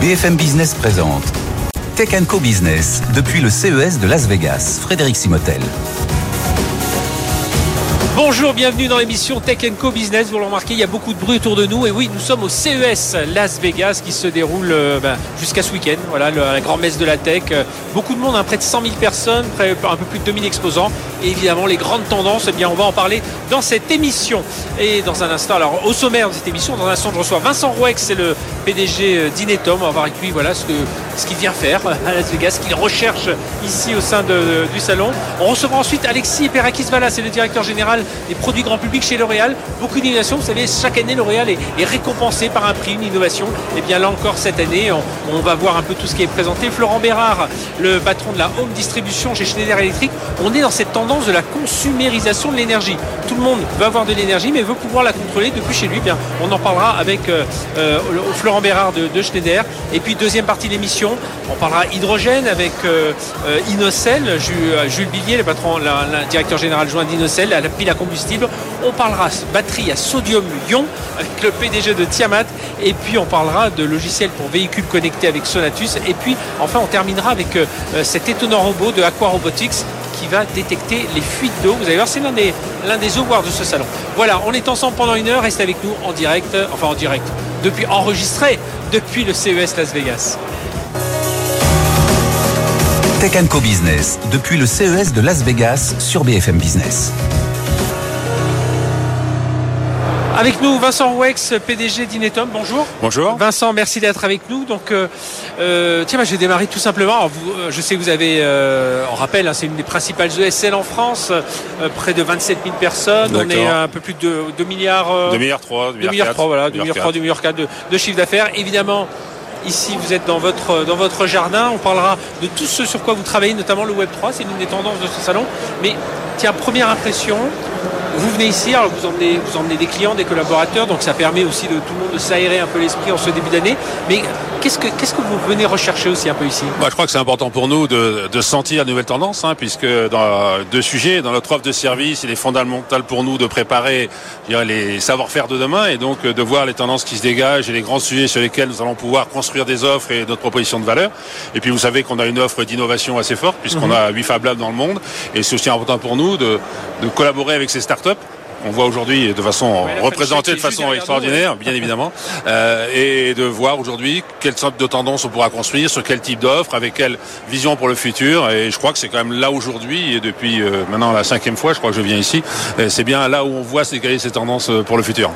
BFM Business présente Tech Co Business depuis le CES de Las Vegas. Frédéric Simotel. Bonjour, bienvenue dans l'émission Tech Co Business. Vous le remarquez, il y a beaucoup de bruit autour de nous. Et oui, nous sommes au CES Las Vegas qui se déroule euh, ben, jusqu'à ce week-end. Voilà, la grande messe de la tech. Euh, beaucoup de monde, hein, près de 100 000 personnes, près, un peu plus de 2000 exposants. Et évidemment, les grandes tendances, eh bien, on va en parler dans cette émission. Et dans un instant, alors au sommaire de cette émission, dans un instant, je reçois Vincent Rouex, c'est le PDG euh, d'Inetom. On va voir avec lui voilà, ce qu'il vient faire à Las Vegas, ce qu'il recherche ici au sein du salon. On recevra ensuite Alexis Perakis Vala, c'est le directeur général des produits grand public chez L'Oréal. Beaucoup d'innovations. Vous savez, chaque année, L'Oréal est, récompensé par un prix, une innovation. Et bien là encore, cette année, on, va voir un peu tout ce qui est présenté. Florent Bérard, le patron de la home distribution chez Schneider Electric, on est dans cette tendance de la consumérisation de l'énergie. Tout le monde veut avoir de l'énergie, mais veut pouvoir la contrôler depuis chez lui. Bien, on en parlera avec euh, euh, Florent Bérard de, Schneider. Et puis, deuxième partie de l'émission, on parlera hydrogène avec euh, Inocel, Jules, Billier, le patron, le directeur général joint d'Inocel, la pile à combustible. On parlera batterie à sodium-ion avec le PDG de Tiamat. Et puis, on parlera de logiciels pour véhicules connectés avec Sonatus. Et puis, enfin, on terminera avec cet étonnant robot de Aqua Robotics qui va détecter les fuites d'eau. Vous allez voir, c'est l'un des, l'un des de ce salon. Voilà, on est ensemble pendant une heure. Restez avec nous en direct, enfin en direct, depuis enregistré depuis le CES Las Vegas. Tech Co Business, depuis le CES de Las Vegas sur BFM Business. Avec nous, Vincent Wex, PDG d'Inetom. Bonjour. Bonjour. Vincent, merci d'être avec nous. Donc, euh, euh tiens, bah, je vais démarrer tout simplement. vous, euh, je sais que vous avez, euh, on rappelle, hein, c'est une des principales ESL en France, euh, près de 27 000 personnes. On est un peu plus de 2 milliards. 2 milliards 3, 2 milliards 3, voilà, 2 milliards 3, 2 milliards 4 de, de chiffre d'affaires. Évidemment, Ici, vous êtes dans votre, dans votre jardin. On parlera de tout ce sur quoi vous travaillez, notamment le Web 3. C'est l'une des tendances de ce salon. Mais tiens, première impression, vous venez ici, alors vous emmenez, vous emmenez des clients, des collaborateurs, donc ça permet aussi de tout le monde de s'aérer un peu l'esprit en ce début d'année. Mais qu'est-ce que, qu'est-ce que vous venez rechercher aussi un peu ici? Bah, Je crois que c'est important pour nous de, de sentir la nouvelle tendance, hein, puisque dans deux sujets, dans notre offre de service, il est fondamental pour nous de préparer les savoir-faire de demain et donc de voir les tendances qui se dégagent et les grands sujets sur lesquels nous allons pouvoir construire des offres et notre proposition de valeur. Et puis vous savez qu'on a une offre d'innovation assez forte, puisqu'on mhm. a huit Fab Labs dans le monde, et c'est aussi important pour nous de, de collaborer avec ces startups on voit aujourd'hui de façon représentée de façon extraordinaire, bien évidemment, euh, et de voir aujourd'hui quelle sorte de tendance on pourra construire, sur quel type d'offre, avec quelle vision pour le futur. Et je crois que c'est quand même là aujourd'hui, et depuis euh, maintenant la cinquième fois, je crois que je viens ici, c'est bien là où on voit ces, ces tendances euh, pour le futur.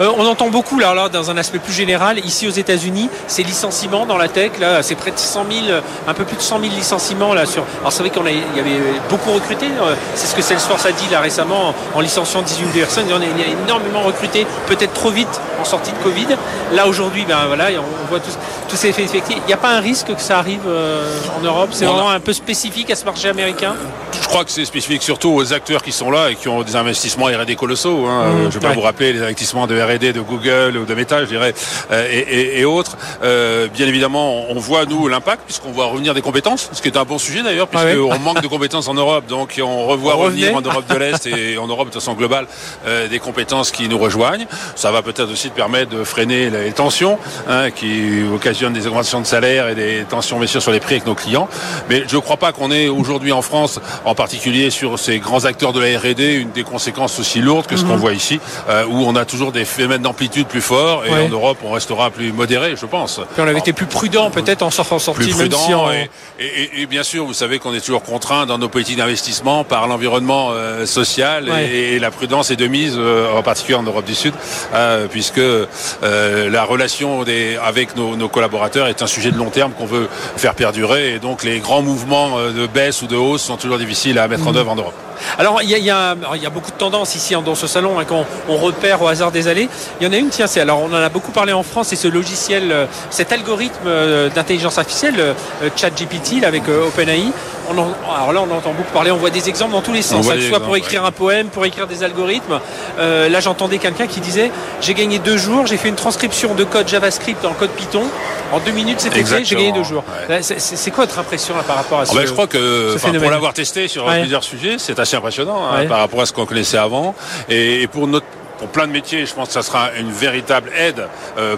on entend beaucoup là, là, dans un aspect plus général, ici aux États-Unis, ces licenciements dans la tech, là, c'est près de 100 000, un peu plus de 100 000 licenciements là sur. Alors c'est vrai qu'on y avait beaucoup recruté. C'est ce que Salesforce a dit là récemment en licenciant 18 Il y en a énormément recruté, peut-être trop vite en sortie de Covid. Là aujourd'hui, ben voilà, on voit tous, tous ces effets Il n'y a pas un risque que ça arrive euh, en Europe? C'est vraiment un peu spécifique à ce marché américain? Je crois que c'est spécifique surtout aux acteurs qui sont là et qui ont des investissements R&D colossaux. Hein. Mmh, je vais pas vous rappeler les investissements de R&D de Google ou de Meta, je dirais, euh, et, autres. Euh, bien évidemment, on voit nous l'impact puisqu'on voit revenir des compétences, ce qui est un bon sujet d'ailleurs, ah puisqu'on manque de compétences en Europe, donc on revoit revenir en Europe de l'Est et en Europe de façon globale euh, des compétences qui nous rejoignent. Ça va peut-être aussi permettre de freiner les tensions hein, qui occasionnent des augmentations de salaire et des tensions bien sûr sur les prix avec nos clients. Mais je ne crois pas qu'on ait aujourd'hui en France, en particulier sur ces grands acteurs de la R&D, une des conséquences aussi lourdes que ce qu'on mhm. voit ici, euh, où on a toujours des phénomènes d'amplitude plus forts et en Europe on restera plus modéré, je pense. on avait été plus prudent peut-être en sortant sortie, plus prudent et, bien sûr, vous savez qu'on est toujours contraint dans nos politiques d'investissement par l'environnement euh, social et, la prudence est de mise, euh, en particulier en Europe du Sud, euh, puisque euh, la relation avec nos, collaborateurs est un sujet de long terme qu'on veut faire perdurer. Et donc les grands mouvements de baisse ou de hausse sont toujours difficiles à mettre en mmh. œuvre en Europe. Alors, il y a, beaucoup de tendances ici hein, dans ce salon hein, qu'on on repère au hasard des allées. Il y en a une, tiens, c'est alors on en a beaucoup parlé en France, c'est ce logiciel, cet algorithme d'intelligence artificielle, ChatGPT, avec OpenAI. alors là, on entend beaucoup parler, on voit des exemples dans tous les sens, soit pour écrire un poème, pour écrire des algorithmes euh, là, j'entendais quelqu'un qui disait j'ai gagné deux jours, j'ai fait une transcription de code JavaScript en code Python. En deux minutes, c'était fait, j'ai gagné deux jours. C'est quoi votre impression par rapport à ah ben, ce Je crois que pour l'avoir testé sur plusieurs sujets, c'est assez impressionnant hein, par rapport à ce qu'on connaissait avant. Et, pour notre pour plein de métiers, je pense que ça sera une véritable aide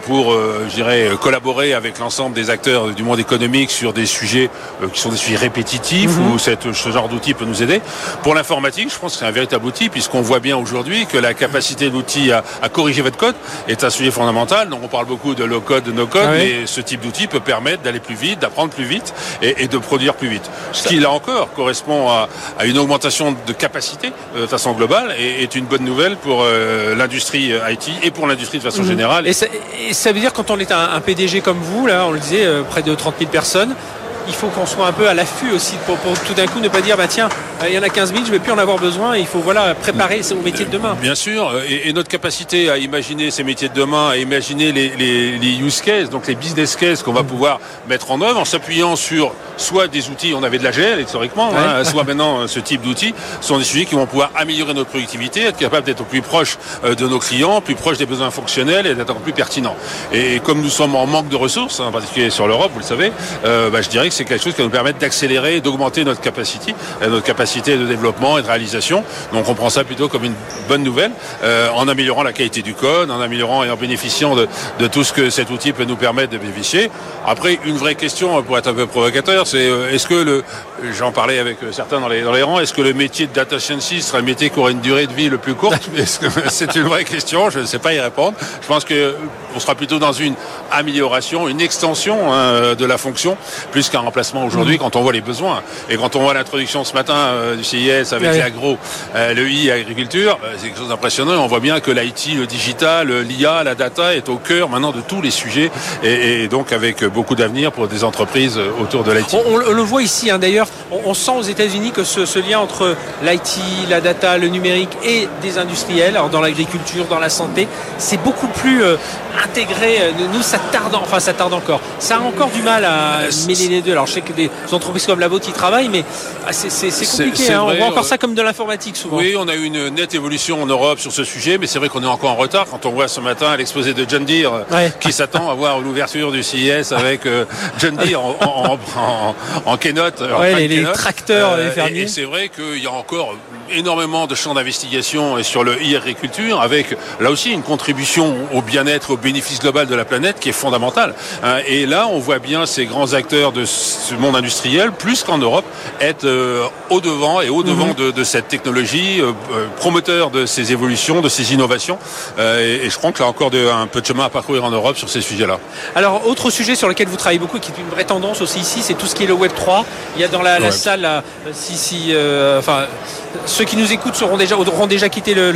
pour, je dirais, collaborer avec l'ensemble des acteurs du monde économique sur des sujets qui sont des sujets répétitifs mhm. où cette, ce genre d'outil peut nous aider. Pour l'informatique, je pense que c'est un véritable outil puisqu'on voit bien aujourd'hui que la capacité de l'outil à, à, corriger votre code est un sujet fondamental. Donc on parle beaucoup de low code, de no code, ah mais ce type d'outil peut permettre d'aller plus vite, d'apprendre plus vite et, et, de produire plus vite. Ce qui là encore correspond à, à une augmentation de capacité euh, de façon globale et est une bonne nouvelle pour euh, l'industrie euh, IT et pour l'industrie de façon mhm. générale. Et ça, et ça, veut dire quand on est un, un, PDG comme vous, là, on le disait, près de 30 000 personnes, il faut qu'on soit un peu à l'affût aussi pour, tout d'un coup ne pas dire bah tiens euh, il y en a 15 000 je vais plus en avoir besoin il faut voilà préparer au métier de demain. Bien sûr et, notre capacité à imaginer ces métiers de demain à imaginer les, use cases donc les business cases qu'on va mm. pouvoir mettre en œuvre en s'appuyant sur soit des outils on avait de la GL historiquement hein, soit maintenant euh, ce type d'outils sont des sujets qui vont pouvoir améliorer notre productivité être capable d'être plus proche euh, de nos clients plus proche des besoins fonctionnels et d'être encore plus pertinent. Et comme nous sommes en manque de ressources en particulier sur l'Europe vous le savez bah, je dirais que c'est quelque chose qui va nous permettre d'accélérer, d'augmenter notre capacité, euh, notre capacité de développement et de réalisation. Donc on prend ça plutôt comme une bonne nouvelle, euh, en améliorant la qualité du code, en améliorant et en bénéficiant de, de, tout ce que cet outil peut nous permettre de bénéficier. Après, une vraie question, pour être un peu provocateur, c'est euh, est-ce que le, j'en parlais avec certains dans les, dans les rangs, est-ce que le métier de data scientist sera un métier qui aura une durée de vie le plus courte C'est une vraie question, je ne sais pas y répondre. Je pense que on sera plutôt dans une amélioration, une extension hein, de la fonction, plus qu'un remplacement aujourd'hui mmh. quand on voit les besoins. Et quand on voit l'introduction ce matin euh, du CIS avec l'agro, euh, le I agriculture, euh, c'est quelque chose d'impressionnant. On voit bien que l'IT, le digital, l'IA, la data est au cœur maintenant de tous les sujets et, et donc avec beaucoup d'avenir pour des entreprises autour de l'IT. On, on, le voit ici hein, d'ailleurs, on, on, sent aux États-Unis que ce, ce, lien entre l'IT, la data, le numérique et des industriels, alors dans l'agriculture, dans la santé, c'est beaucoup plus. Euh, nous, ça tarde, enfin, ça tarde encore. Ça a encore du mal à mêler les deux. Alors, je sais que des entreprises comme la vôtre y travaillent, mais ah, c'est compliqué. Hein. On voit encore ça comme de l'informatique souvent. Oui, on a eu une nette évolution en Europe sur ce sujet, mais c'est vrai qu'on est encore en retard quand on voit ce matin l'exposé de John Deere qui s'attend à voir l'ouverture du CIS avec euh, John Deere en, en, en, en keynote. Ouais, les, tracteurs, euh, les fermiers. Et, et c'est vrai qu'il y a encore énormément de champs d'investigation sur le e-agriculture avec là aussi une contribution au bien-être, au bénéfice global de la planète qui est fondamentale. Hein, et là, on voit bien ces grands acteurs de ce monde industriel, plus qu'en Europe, être euh, au devant et au devant mhm. de, cette technologie, euh, euh, promoteur de ces évolutions, de ces innovations. Et, je crois que là encore un peu de chemin à parcourir en Europe sur ces sujets-là. Alors, autre sujet sur lequel vous travaillez beaucoup, qui est une vraie tendance aussi ici, c'est tout ce qui est le Web 3. Il y a dans la, salle, si, si, enfin, ceux qui nous écoutent seront déjà, auront déjà quitté le,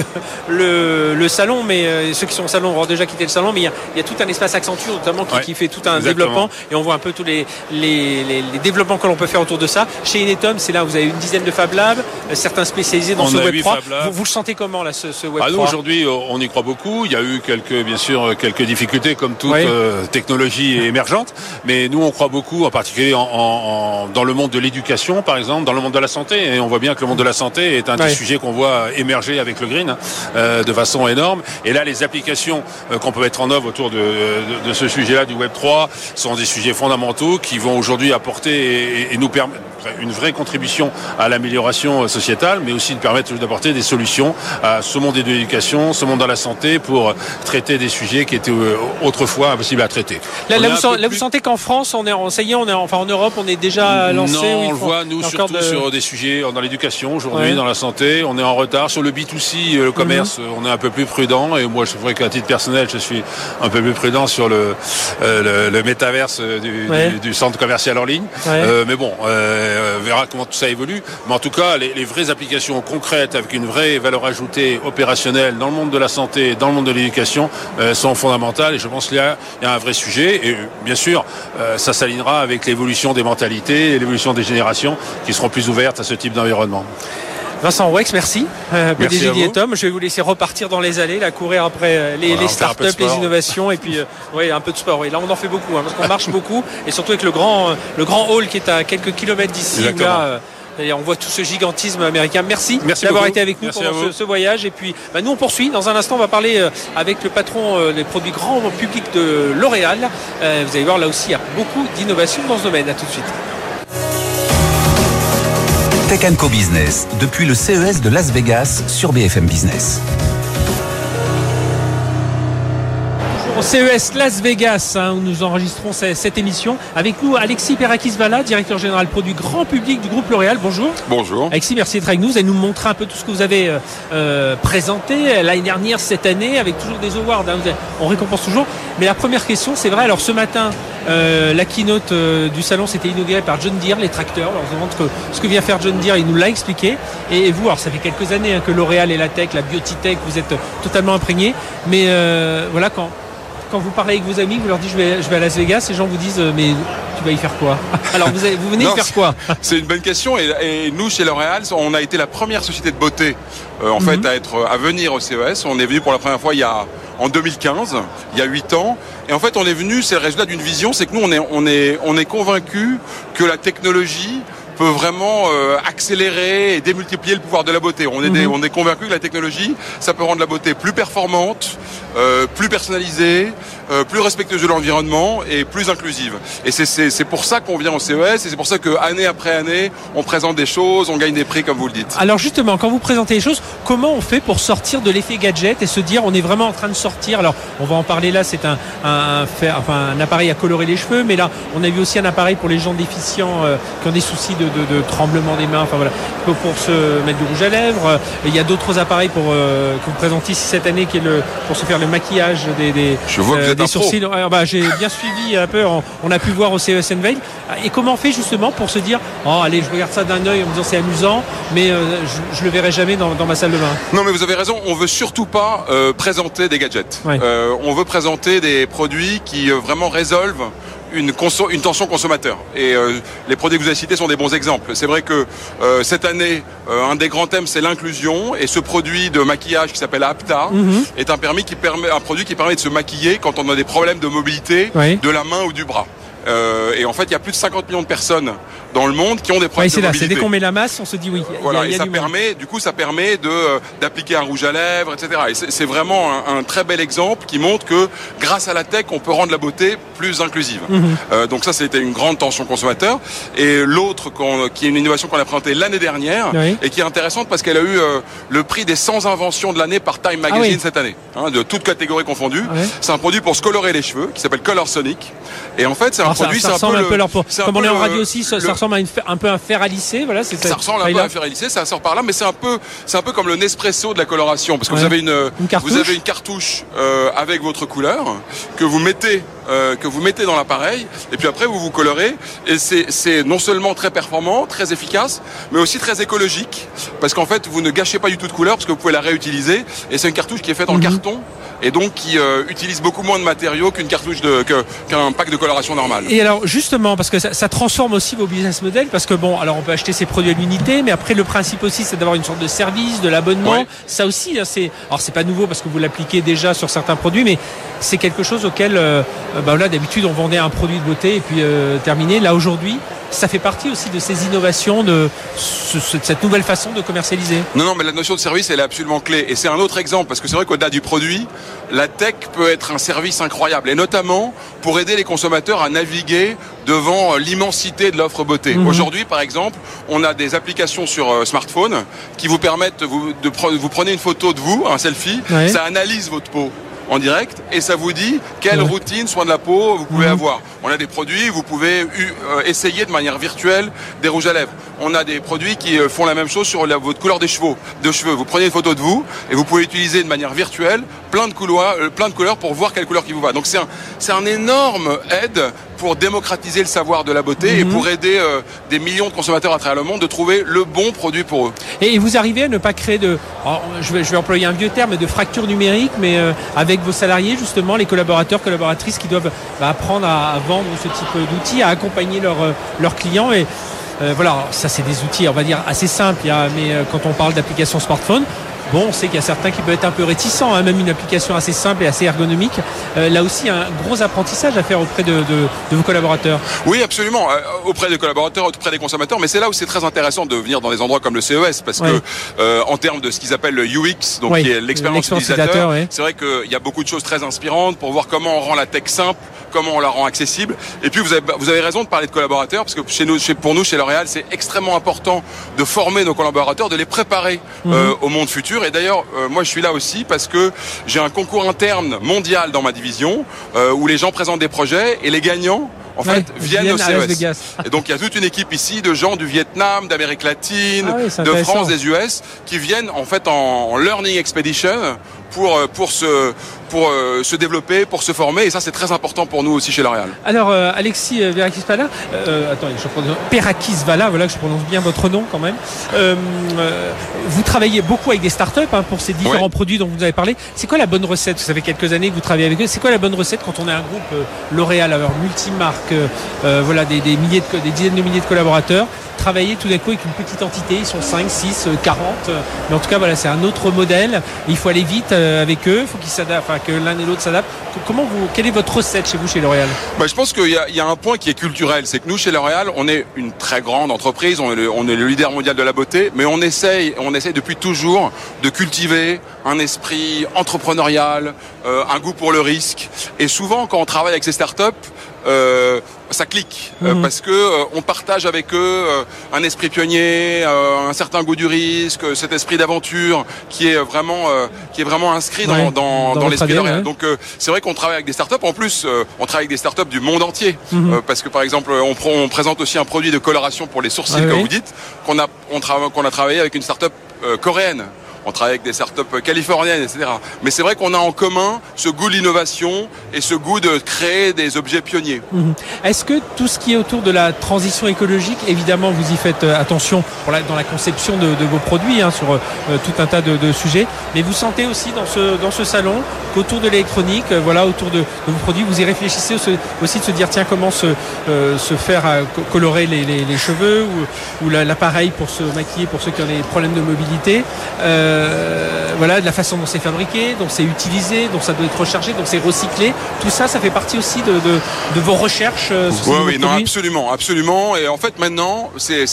le, le, salon, mais euh, ceux qui sont au salon auront déjà quitté le salon. Mais il y a, il y a tout un espace Accenture notamment qui, qui fait tout un développement et on voit un peu tous les, les, les, les développement que l'on peut faire autour de ça. Chez Inetum, c'est là où vous avez une dizaine de Fab Labs, euh, certains spécialisés dans ce Web 3. Vous, vous, le sentez comment là, ce, ce Web ah, 3 Aujourd'hui, euh, on y croit beaucoup. Il y a eu quelques, bien sûr, quelques difficultés comme toute euh, technologie émergente, mais nous on croit beaucoup, en particulier en, en, dans le monde de l'éducation, par exemple, dans le monde de la santé. Et on voit bien que le monde de la santé est un des sujets qu'on voit émerger avec le green euh, de façon énorme. Et là, les applications euh, qu'on peut mettre en œuvre autour de, de, de ce sujet-là du Web 3 sont des sujets fondamentaux qui vont aujourd'hui apporter et, nous permettre une vraie contribution à l'amélioration euh, sociétale, mais aussi de permettre d'apporter des solutions à ce monde de l'éducation, ce monde de la santé, pour traiter des sujets qui étaient euh, autrefois impossibles à traiter. Là, là, vous, là vous, sentez qu'en France, on est, ça y est, on est, enfin en Europe, on est déjà lancé. Non, on le voit nous surtout de... sur des sujets dans l'éducation aujourd'hui, ouais. dans la santé. On est en retard sur le B2C, euh, le commerce. Mm -hmm. On est un peu plus prudent. Et moi, je vrai qu'à titre personnel, je suis un peu plus prudent sur le, euh, le, le métaverse du, ouais. du, du, centre commercial en ligne. Ouais. Euh, mais bon. Euh, euh, verra comment tout ça évolue. Mais en tout cas, les, les, vraies applications concrètes avec une vraie valeur ajoutée opérationnelle dans le monde de la santé, dans le monde de l'éducation, euh, sont fondamentales. Et je pense qu'il y, y, a un vrai sujet. Et bien sûr, ça s'alignera avec l'évolution des mentalités et l'évolution des générations qui seront plus ouvertes à ce type d'environnement. Vincent Wex, merci. Euh, PDG d'Ietom. Je vais vous laisser repartir dans les allées, là, courir après euh, les, voilà, les startups, les innovations, et puis euh, un peu de sport. Oui, là, on en fait beaucoup, hein, parce qu'on marche beaucoup, et surtout avec le grand, euh, le grand hall qui est à quelques kilomètres d'ici. Là, et on voit tout ce gigantisme américain. Merci, Merci d'avoir été avec nous Merci pendant ce, ce, voyage. Et puis, bah, nous, on poursuit. Dans un instant, on va parler euh, avec le patron euh, des produits grand public de L'Oréal. Euh, vous allez voir, là aussi, il y a beaucoup d'innovation dans ce domaine. À tout de suite. Tech Co Business, depuis le CES de Las Vegas sur BFM Business. Au CES Las Vegas hein, où nous enregistrons cette, émission. Avec nous, Alexis Perakis-Vala, directeur général produit grand public du groupe L'Oréal. Bonjour. Bonjour. Alexis, merci d'être avec nous. Vous allez nous montrer un peu tout ce que vous avez euh, euh, présenté l'année dernière, cette année, avec toujours des awards. Hein. on récompense toujours. Mais la première question, c'est vrai. Alors ce matin, euh, la keynote du salon s'était inaugurée par John Deere, les tracteurs. Alors, on montre ce que vient faire John Deere. Il nous l'a expliqué. Et, vous, alors ça fait quelques années hein, que L'Oréal et la tech, la biotech, vous êtes totalement imprégnés. Mais voilà, quand quand vous parlez avec vos amis, vous leur dites je vais, je vais à Las Vegas, les gens vous disent euh, mais tu vas y faire quoi? Alors vous, vous venez y faire quoi? C'est une bonne question et, nous chez L'Oréal, on a été la première société de beauté euh, en fait mhm. à être à venir au CES. On est venu pour la première fois il y a en 2015, il y a 8 ans. Et en fait, on est venu, c'est le résultat d'une vision, c'est que nous on est on est on est convaincu que la technologie peut vraiment euh, accélérer et démultiplier le pouvoir de la beauté. On est, mhm. on est convaincu que la technologie, ça peut rendre la beauté plus performante, euh, plus personnalisée, euh, plus respectueuse de l'environnement et plus inclusive. Et c'est pour ça qu'on vient au CES et c'est pour ça que année après année, on présente des choses, on gagne des prix comme vous le dites. Alors justement, quand vous présentez les choses, comment on fait pour sortir de l'effet gadget et se dire on est vraiment en train de sortir? Alors on va en parler là, c'est un, un, enfin, un appareil à colorer les cheveux, mais là on a vu aussi un appareil pour les gens déficients euh, qui ont des soucis de, de, de, tremblement des mains, enfin voilà, pour, se mettre du rouge à lèvres. Il y a d'autres appareils pour euh, que vous présentez ici cette année qui est le pour se faire le maquillage des, des, Je vois des sourcils. Bah, j'ai bien suivi un peu. On, a pu voir au CES Veil. Et comment on fait justement pour se dire, oh allez, je regarde ça d'un œil en me disant c'est amusant, mais euh, je, ne le verrai jamais dans, ma salle de bain. Non, mais vous avez raison. On veut surtout pas euh, présenter des gadgets. Euh, on veut présenter des produits qui vraiment résolvent une, une tension consommateur. Et euh, les produits que vous avez cités sont des bons exemples. C'est vrai que euh, cette année, euh, un des grands thèmes, c'est l'inclusion. Et ce produit de maquillage qui s'appelle Apta mhm. est un, permis qui permet, un produit qui permet de se maquiller quand on a des problèmes de mobilité de la main ou du bras. Euh, et en fait, il y a plus de 50 millions de personnes dans le monde qui ont des problèmes de mobilité. C'est dès qu'on met la masse, on se dit oui. Voilà, et ça permet, du coup, ça permet de euh, d'appliquer un rouge à lèvres, etc. Et c'est vraiment un, très bel exemple qui montre que grâce à la tech, on peut rendre la beauté plus inclusive. Mhm. euh, donc ça, c'était une grande tension consommateur. Et l'autre, qui est une innovation qu'on a présentée l'année dernière et qui est intéressante parce qu'elle a eu euh, le prix des 100 inventions de l'année par Time Magazine ah cette année, hein, de toutes catégories confondues. C'est un produit pour se colorer les cheveux qui s'appelle Color Sonic. Et en fait, c'est un produit, ça, ressemble un peu, leur, comme on est en radio aussi, ça, ressemble à un peu un fer à lisser, voilà. Ça ressemble un peu à un fer à lisser, ça sort par là, mais c'est un peu, c'est un peu comme le Nespresso de la coloration, parce que vous avez une, vous avez une cartouche euh, avec votre couleur que vous mettez euh, que vous mettez dans l'appareil et puis après vous vous colorez et c'est non seulement très performant, très efficace, mais aussi très écologique parce qu'en fait vous ne gâchez pas du tout de couleur parce que vous pouvez la réutiliser et c'est une cartouche qui est faite en mhm. carton et donc qui euh, utilise beaucoup moins de matériaux qu'une cartouche de qu'un pack de coloration normal. Et alors justement parce que ça, ça, transforme aussi vos business models parce que bon alors on peut acheter ces produits à l'unité mais après le principe aussi c'est d'avoir une sorte de service, de l'abonnement. Ça aussi hein, c'est alors c'est pas nouveau parce que vous l'appliquez déjà sur certains produits mais c'est quelque chose auquel euh, bah là d'habitude on vendait un produit de beauté et puis euh, terminé. Là aujourd'hui, ça fait partie aussi de ces innovations, de, cette nouvelle façon de commercialiser. Non, non, mais la notion de service, elle est absolument clé. Et c'est un autre exemple, parce que c'est vrai qu'au-delà du produit, la tech peut être un service incroyable, et notamment pour aider les consommateurs à naviguer devant euh, l'immensité de l'offre beauté. Mhm. Aujourd'hui, par exemple, on a des applications sur smartphone qui vous permettent, vous, de vous prenez une photo de vous, un selfie, ça analyse votre peau en direct et ça vous dit quelle routine soin de la peau vous pouvez mhm. avoir. On a des produits, vous pouvez euh, essayer de manière virtuelle des rouges à lèvres. On a des produits qui euh, font la même chose sur votre couleur des cheveux. De cheveux. Vous prenez une photo de vous et vous pouvez utiliser de manière virtuelle plein de couleurs, euh, plein de couleurs pour voir quelle couleur qui vous va. Donc c'est un, c'est un énorme aide pour démocratiser le savoir de la beauté et mhm. pour aider des millions de consommateurs à travers le monde de trouver le bon produit pour eux. Et vous arrivez à ne pas créer de, je, vais, je vais employer un vieux terme, de fracture numérique, mais avec vos salariés justement, les collaborateurs, collaboratrices qui doivent bah, apprendre à, vendre ce type d'outils, à accompagner euh, leurs clients. Et euh, voilà, ça c'est des outils, on va dire, assez simples. mais euh, quand on parle d'applications smartphone, Bon, on sait qu'il y a certains qui peuvent être un peu réticents, hein, même une application assez simple et assez ergonomique. là aussi, un gros apprentissage à faire auprès de, vos collaborateurs. Oui, absolument, auprès des collaborateurs, auprès des consommateurs. Mais c'est là où c'est très intéressant de venir dans des endroits comme le CES, parce que en termes de ce qu'ils appellent le UX, donc qui est l'expérience utilisateur, c'est vrai qu'il y a beaucoup de choses très inspirantes pour voir comment on rend la tech simple comment on la rend accessible. Et puis vous avez, vous avez raison de parler de collaborateurs parce que chez nous, pour nous, chez L'Oréal, c'est extrêmement important de former nos collaborateurs, de les préparer mhm. euh, au monde futur Et d'ailleurs, moi je suis là aussi parce que j'ai un concours interne mondial dans ma division où les gens présentent des projets et les gagnants en fait, viennent, au CES. Et donc il y a toute une équipe ici de gens du Vietnam, d'Amérique latine, ah de France, des US, qui viennent en fait en learning expedition pour euh, pour se pour euh, se développer, pour se former, et ça c'est très important pour nous aussi chez L'Oréal. Alors euh, Alexis Verakis Vala, attendez, je prononce Perakis Vala, voilà que je prononce bien votre nom quand même. vous travaillez beaucoup avec des startups hein, pour ces différents produits dont vous avez parlé. C'est quoi la bonne recette? Ça fait quelques années que vous travaillez avec eux. C'est quoi la bonne recette quand on est un groupe L'Oréal, alors multimarque, voilà des, des milliers de, des dizaines de milliers de collaborateurs travailler tout d'un coup avec une petite entité, ils sont 5, 6, 40, mais en tout cas voilà, c'est un autre modèle, il faut aller vite euh, avec eux, il faut qu'ils s'adaptent, enfin que l'un et l'autre s'adaptent. Comment vous, quelle est votre recette chez vous chez L'Oréal? Bah, Je pense qu'il y, a un point qui est culturel, c'est que nous chez L'Oréal, on est une très grande entreprise, on est, le, on est le leader mondial de la beauté, mais on essaye, on essaye depuis toujours de cultiver un esprit entrepreneurial, euh, un goût pour le risque, et souvent quand on travaille avec ces startups, euh, ça clique euh, mhm. parce que euh, on partage avec eux un esprit pionnier, un certain goût du risque, cet esprit d'aventure qui est vraiment qui est vraiment inscrit dans, dans, dans, l'esprit de Donc c'est vrai qu'on travaille avec des startups. En plus, on travaille avec des startups du monde entier mhm. parce que par exemple, on, on, présente aussi un produit de coloration pour les sourcils, comme vous dites, qu'on a on qu'on a travaillé avec une startup coréenne on travaille avec des startups californiennes, etc. Mais c'est vrai qu'on a en commun ce goût de l'innovation et ce goût de créer des objets pionniers. Mhm. Est-ce que tout ce qui est autour de la transition écologique, évidemment, vous y faites euh, attention dans la conception de, vos produits hein, sur euh, tout un tas de, sujets, mais vous sentez aussi dans ce, dans ce salon qu'autour de l'électronique, euh, voilà, autour de, vos produits, vous y réfléchissez aussi de se dire tiens comment se, se faire colorer les, cheveux ou, l'appareil pour se maquiller pour ceux qui ont des problèmes de mobilité. Euh, voilà, de la façon dont c'est fabriqué, dont c'est utilisé, dont ça doit être rechargé, dont c'est recyclé. Tout ça, ça fait partie aussi de, de, vos recherches. Euh, oui, oui, non, absolument, absolument. Et en fait, maintenant, c'est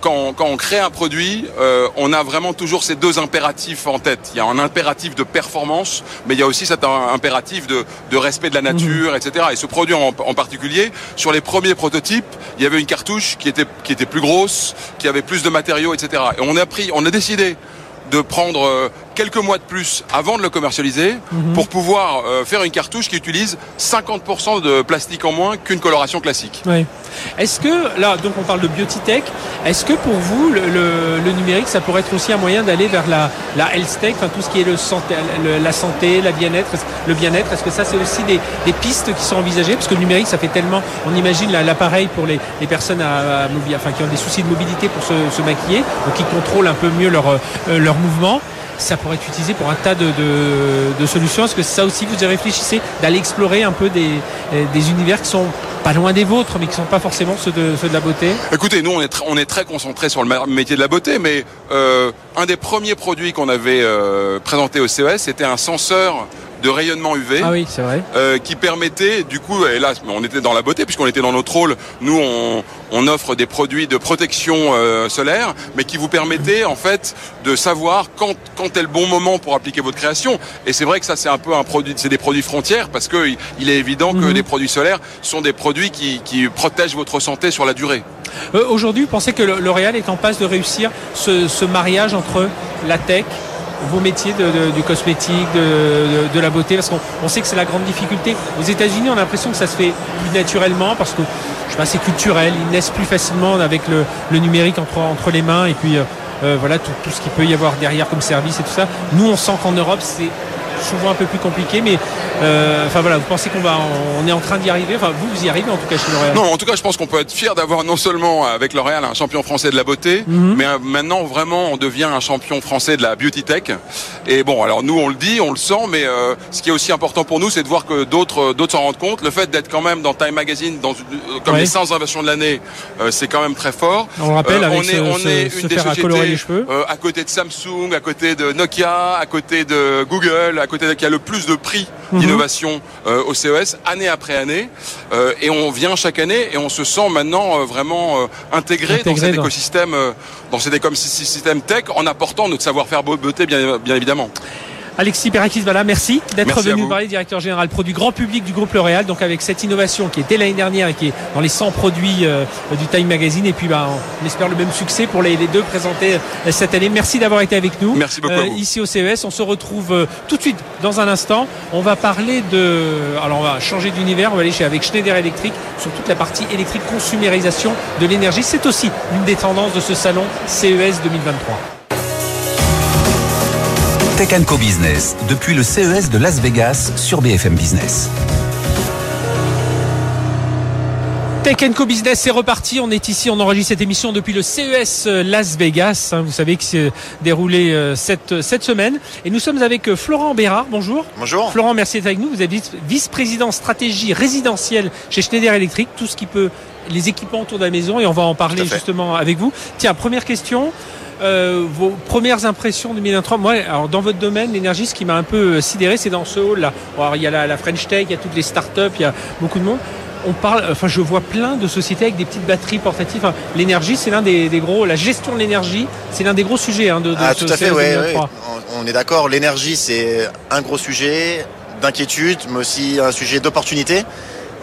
quand, on, quand on crée un produit, euh, on a vraiment toujours ces deux impératifs en tête. Il y a un impératif de performance, mais il y a aussi cet impératif de, de respect de la nature, mhm. etc. Et ce produit en, en, particulier, sur les premiers prototypes, il y avait une cartouche qui était qui était plus grosse, qui avait plus de matériaux, etc. Et on a pris, on a décidé de prendre euh, quelques mois de plus avant de le commercialiser mhm. pour pouvoir euh, faire une cartouche qui utilise 50% de plastique en moins qu'une coloration classique. Oui. Est-ce que, là, donc on parle de biotech, est-ce que pour vous, le, numérique, ça pourrait être aussi un moyen d'aller vers la, la health tech, enfin, tout ce qui est le santé, la santé, la bien-être, le bien-être, est-ce que ça, c'est aussi des, pistes qui sont envisagées? Parce que le numérique, ça fait tellement, on imagine l'appareil pour les, personnes à, enfin, qui ont des soucis de mobilité pour se, maquiller, donc qui contrôlent un peu mieux leur, euh, leur mouvement ça pourrait être utilisé pour un tas de, solutions. Est-ce que ça aussi vous y réfléchissez d'aller explorer un peu des, des univers qui sont pas loin des vôtres, mais qui sont pas forcément ceux de, ceux de la beauté? Écoutez, nous on est, on est très concentré sur le métier de la beauté, mais euh, un des premiers produits qu'on avait euh, présenté au CES, c'était un senseur de rayonnement UV ah oui, c'est vrai. Euh, qui permettait du coup et là on était dans la beauté puisqu'on était dans notre rôle nous on, on offre des produits de protection euh, solaire mais qui vous permettaient en fait de savoir quand quand est le bon moment pour appliquer votre création et c'est vrai que ça c'est un peu un produit c'est des produits frontières parce que il est évident que mhm. les produits solaires sont des produits qui, qui protègent votre santé sur la durée. Euh, Aujourd'hui, vous pensez que L'Oréal est en passe de réussir ce, ce mariage entre la tech vos métiers du cosmétique, de, la beauté Parce qu'on sait que c'est la grande difficulté. Aux États-Unis, on a l'impression que ça se fait plus naturellement parce que je sais pas, c'est culturel. Ils naissent plus facilement avec le, numérique entre, les mains et puis euh, euh, voilà tout, tout ce qu'il peut y avoir derrière comme service et tout ça. Nous, on sent qu'en Europe, c'est souvent un peu plus compliqué, mais euh, enfin voilà, vous pensez qu'on va, on est en train d'y arriver? Enfin, vous, vous y arrivez en tout cas chez L'Oréal? Non, en tout cas, je pense qu'on peut être fier d'avoir non seulement avec L'Oréal un champion français de la beauté, mhm. mais euh, maintenant vraiment on devient un champion français de la beauty tech. Et bon, alors nous on le dit, on le sent, mais euh, ce qui est aussi important pour nous, c'est de voir que d'autres d'autres s'en rendent compte. Le fait d'être quand même dans Time Magazine, dans comme les 100 innovations de l'année, c'est quand même très fort. On rappelle, avec on est, on est une des sociétés les cheveux. à côté de Samsung, à côté de Nokia, à côté de Google, à côté de qui a le plus de prix mhm. d'innovation euh, au CES année après année euh, et on vient chaque année et on se sent maintenant euh, vraiment intégré, dans cet écosystème dans cet écosystème tech en apportant notre savoir-faire beauté bien, bien évidemment. Alexis Perakis, voilà, merci d'être venu parler, directeur général produit grand public du groupe L'Oréal. Donc avec cette innovation qui était l'année dernière et qui est dans les 100 produits euh, du Time Magazine. Et puis bah, on espère le même succès pour les, les deux présentés euh, cette année. Merci d'avoir été avec nous. Merci beaucoup vous. ici au CES, on se retrouve euh, tout de suite dans un instant. On va parler de, alors on va changer d'univers. On va aller chez avec Schneider Electric sur toute la partie électrique consumérisation de l'énergie. C'est aussi l'une des tendances de ce salon CES 2023. Tech Co Business, depuis le CES de Las Vegas sur BFM Business. Tech Co Business c'est reparti. On est ici, on enregistre cette émission depuis le CES Las Vegas. hein, vous savez que c'est déroulé euh, cette, cette semaine. Et nous sommes avec euh, Florent Bérard. Bonjour. Bonjour. Florent, merci d'être avec nous. Vous êtes vice- vice-président stratégie résidentielle chez Schneider Electric. Tout ce qui peut, les équipements autour de la maison. Et on va en parler justement avec vous. Tiens, première question. Euh, vos premières impressions 2023. Moi, alors dans votre domaine, l'énergie, ce qui m'a un peu euh, sidéré, c'est dans ce hall-là. Il y a la, la French Tech, il y a toutes les startups, il y a beaucoup de monde. On parle, enfin, je vois plein de sociétés avec des petites batteries portatives. Enfin, l'énergie, c'est l'un des, des gros, la gestion de l'énergie, c'est l'un des gros sujets hein, de, de Ah, ce tout à fait, ouais, 2023. ouais. On, on est d'accord. L'énergie, c'est un gros sujet d'inquiétude, mais aussi un sujet d'opportunité.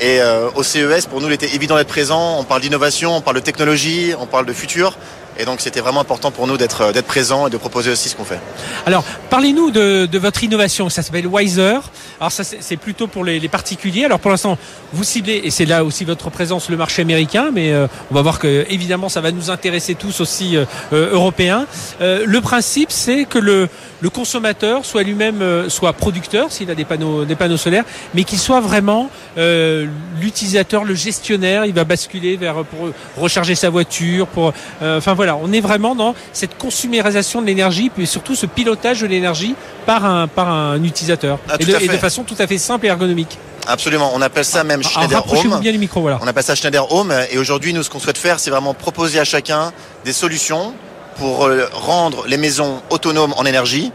Et euh, au CES, pour nous, il était évident d'être présent. On parle d'innovation, on parle de technologie, on parle de futur. Et donc, c'était vraiment important pour nous d'être d'être présent et de proposer aussi ce qu'on fait. Alors, parlez-nous de, de votre innovation. Ça s'appelle Wiser. Alors, ça, c'est c'est plutôt pour les, les particuliers. Alors, pour l'instant, vous ciblez, et c'est là aussi votre présence, le marché américain, mais euh, on va voir que, évidemment, ça va nous intéresser tous aussi euh, euh, européens. Euh, le principe, c'est que le, le consommateur soit lui-même, euh, soit producteur, s'il a des panneaux, des panneaux solaires, mais qu'il soit vraiment euh, l'utilisateur, le gestionnaire. Il va basculer vers pour recharger sa voiture, pour, euh, enfin voilà, on est vraiment dans cette consumérisation de l'énergie, puis surtout ce pilotage de l'énergie par un par un utilisateur Ah, et, de, et façon tout à fait simple et ergonomique. Absolument. On appelle ça même Alors, Schneider Home. bien du micro, voilà. On appelle ça Schneider Home. Et aujourd'hui, nous, ce qu'on souhaite faire, c'est vraiment proposer à chacun des solutions pour euh, rendre les maisons autonomes en énergie.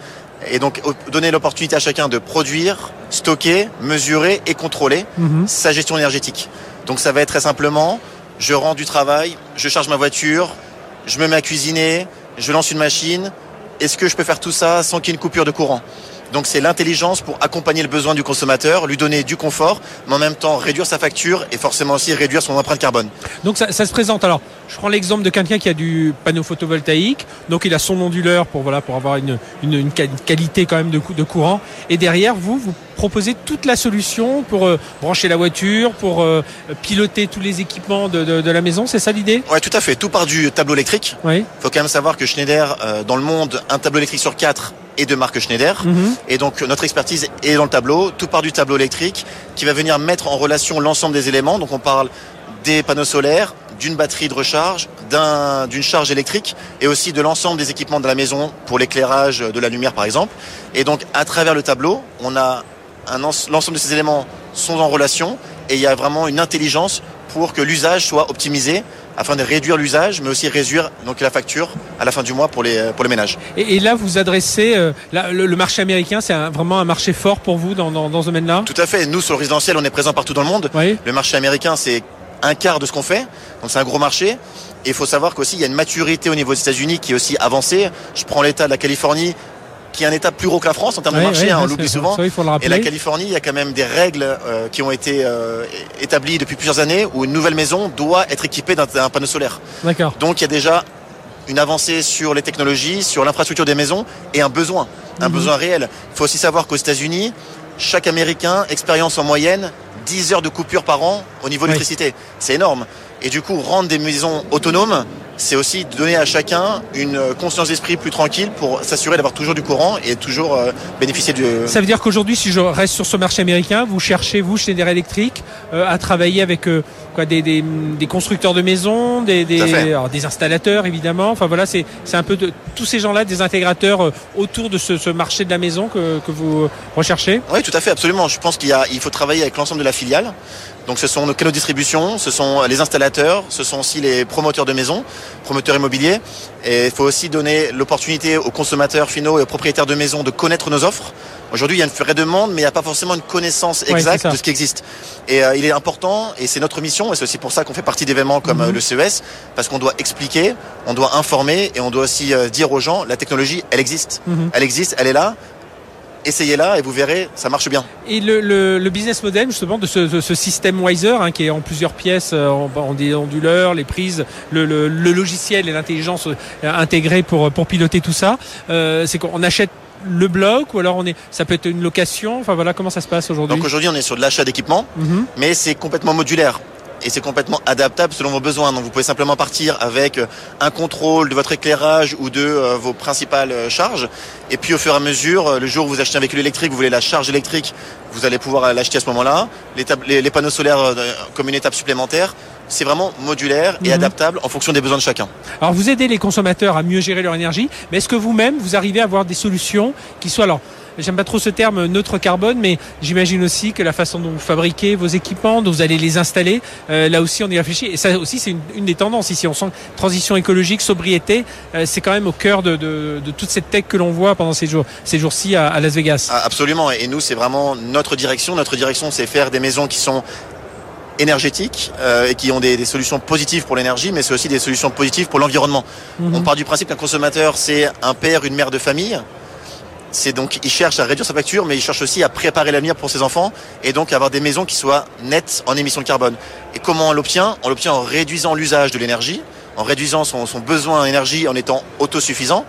Et donc, donner l'opportunité à chacun de produire, stocker, mesurer et contrôler Mhm. sa gestion énergétique. Donc, ça va être très simplement, je rends du travail, je charge ma voiture, je me mets à cuisiner, je lance une machine. Est-ce que je peux faire tout ça sans qu'il y ait une coupure de courant? Donc c'est l'intelligence pour accompagner le besoin du consommateur, lui donner du confort, mais en même temps réduire sa facture et forcément aussi réduire son empreinte carbone. Donc ça, ça se présente. Alors, je prends l'exemple de quelqu'un qui a du panneau photovoltaïque. Donc il a son onduleur pour voilà pour avoir une, une, une quali- qualité quand même de, cou- de courant. Et derrière, vous vous proposez toute la solution pour euh, brancher la voiture, pour euh, piloter tous les équipements de, de, de la maison. C'est ça l'idée? Ouais, tout à fait. Tout part du tableau électrique. Oui. Il faut quand même savoir que Schneider, euh, dans le monde, un tableau électrique sur quatre est de marque Schneider. Mhm. Et donc notre expertise est dans le tableau. Tout part du tableau électrique qui va venir mettre en relation l'ensemble des éléments. Donc on parle des panneaux solaires, d'une batterie de recharge, d'un- d'une charge électrique et aussi de l'ensemble des équipements de la maison pour l'éclairage de la lumière par exemple. Et donc à travers le tableau, on a l'ensemble de ces éléments sont en relation et il y a vraiment une intelligence pour que l'usage soit optimisé afin de réduire l'usage mais aussi réduire donc la facture à la fin du mois pour les pour les ménages. Et, et là, vous adressez euh, là, le, le marché américain. C'est vraiment un marché fort pour vous dans, dans, dans ce domaine-là? Tout à fait. Nous sur le résidentiel, on est présent partout dans le monde. Oui. Le marché américain, c'est un quart de ce qu'on fait. Donc c'est un gros marché. Et il faut savoir qu'aussi, il y a une maturité au niveau des États-Unis qui est aussi avancée. Je prends l'État de la Californie, qui est un État plus gros que la France en termes de marché, hein, on l'oublie souvent. ça, il faut le Et la Californie, il y a quand même des règles euh, qui ont été euh, établies depuis plusieurs années où une nouvelle maison doit être équipée d'un panneau solaire. D'accord. Donc il y a déjà une avancée sur les technologies, sur l'infrastructure des maisons et un besoin, un Mhm. besoin réel. Il faut aussi savoir qu'aux États-Unis, chaque Américain expérience en moyenne 10 heures de coupure par an au niveau de Oui. l'électricité. C'est énorme. Et du coup, rendre des maisons autonomes, c'est aussi donner à chacun une conscience d'esprit plus tranquille pour s'assurer d'avoir toujours du courant et toujours euh, bénéficier du... Ça veut dire qu'aujourd'hui, si je reste sur ce marché américain, vous cherchez, vous, Schneider Electric, euh, à travailler avec euh, quoi, des, des, des constructeurs de maisons, des, des, alors, des installateurs, évidemment. Enfin voilà, c'est c'est un peu de tous ces gens-là, des intégrateurs euh, autour de ce, ce marché de la maison que, que vous recherchez. Oui, tout à fait, absolument. Je pense qu'il y a, il faut travailler avec l'ensemble de la filiale. Donc, ce sont nos canaux de distribution, ce sont les installateurs, ce sont aussi les promoteurs de maisons, promoteurs immobiliers. Et il faut aussi donner l'opportunité aux consommateurs finaux et aux propriétaires de maisons de connaître nos offres. Aujourd'hui, il y a une vraie demande, mais il n'y a pas forcément une connaissance exacte de ce qui existe. Et euh, il est important, et c'est notre mission, et c'est aussi pour ça qu'on fait partie d'événements comme Mhm. euh, le CES, parce qu'on doit expliquer, on doit informer, et on doit aussi euh, dire aux gens, la technologie, elle existe. Mhm. Elle existe, elle est là essayez-la et vous verrez, ça marche bien. Et le, le, le business model justement de ce, de ce système Wiser hein, qui est en plusieurs pièces, euh, en, en des onduleurs, les prises, le, le, le logiciel et l'intelligence euh, intégrée pour, pour piloter tout ça, euh, c'est qu'on achète le bloc ou alors on est ça peut être une location enfin voilà comment ça se passe aujourd'hui? Donc aujourd'hui on est sur de l'achat d'équipement, Mhm. mais c'est complètement modulaire et c'est complètement adaptable selon vos besoins. Donc vous pouvez simplement partir avec euh, un contrôle de votre éclairage ou de euh, vos principales euh, charges. Et puis au fur et à mesure, le jour où vous achetez un véhicule électrique, vous voulez la charge électrique, vous allez pouvoir l'acheter à ce moment-là. Les, tab- les- les panneaux solaires euh, comme une étape supplémentaire. C'est vraiment modulaire et Mhm. adaptable en fonction des besoins de chacun. Alors vous aidez les consommateurs à mieux gérer leur énergie, mais est-ce que vous-même vous arrivez à avoir des solutions qui soient alors J'aime pas trop ce terme neutre carbone, mais j'imagine aussi que la façon dont vous fabriquez vos équipements, dont vous allez les installer, euh, là aussi on y réfléchit. Et ça aussi c'est une, une des tendances ici. On sent que transition écologique, sobriété, euh, c'est quand même au cœur de, de- de toute cette tech que l'on voit pendant ces jours, ces jours-ci à, à Las Vegas. Ah, Absolument. Et nous, c'est vraiment notre direction. Notre direction, c'est faire des maisons qui sont énergétiques euh, et qui ont des, des solutions positives pour l'énergie, mais c'est aussi des solutions positives pour l'environnement. Mhm. On part du principe qu'un consommateur, c'est un père, une mère de famille. C'est donc, il cherche à réduire sa facture, mais il cherche aussi à préparer l'avenir pour ses enfants et donc à avoir des maisons qui soient nettes en émissions de carbone. Et comment on l'obtient? On l'obtient en réduisant l'usage de l'énergie, en réduisant son, son besoin en énergie, en étant autosuffisant.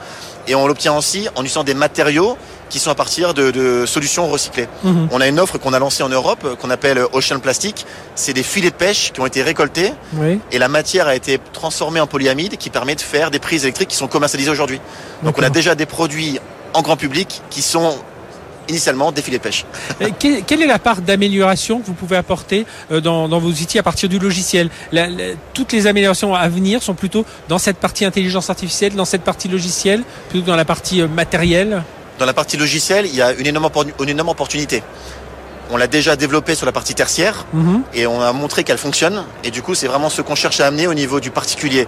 Et on l'obtient aussi en utilisant des matériaux qui sont à partir de, de solutions recyclées. Mhm. On a une offre qu'on a lancée en Europe, euh, qu'on appelle Ocean Plastic. C'est des filets de pêche qui ont été récoltés Oui. et la matière a été transformée en polyamide qui permet de faire des prises électriques qui sont commercialisées aujourd'hui. Donc on a déjà des produits en grand public qui sont initialement des filets de pêche. Euh, que- Quelle est la part d'amélioration que vous pouvez apporter euh, dans, dans vos outils à partir du logiciel? La- la- Toutes les améliorations à venir sont plutôt dans cette partie intelligence artificielle, dans cette partie logicielle, plutôt dans la partie euh, matérielle? Dans la partie logicielle, il y a une énorme, oppor- une énorme opportunité. On l'a déjà développé sur la partie tertiaire Mhm. et on a montré qu'elle fonctionne. Et du coup, c'est vraiment ce qu'on cherche à amener au niveau du particulier.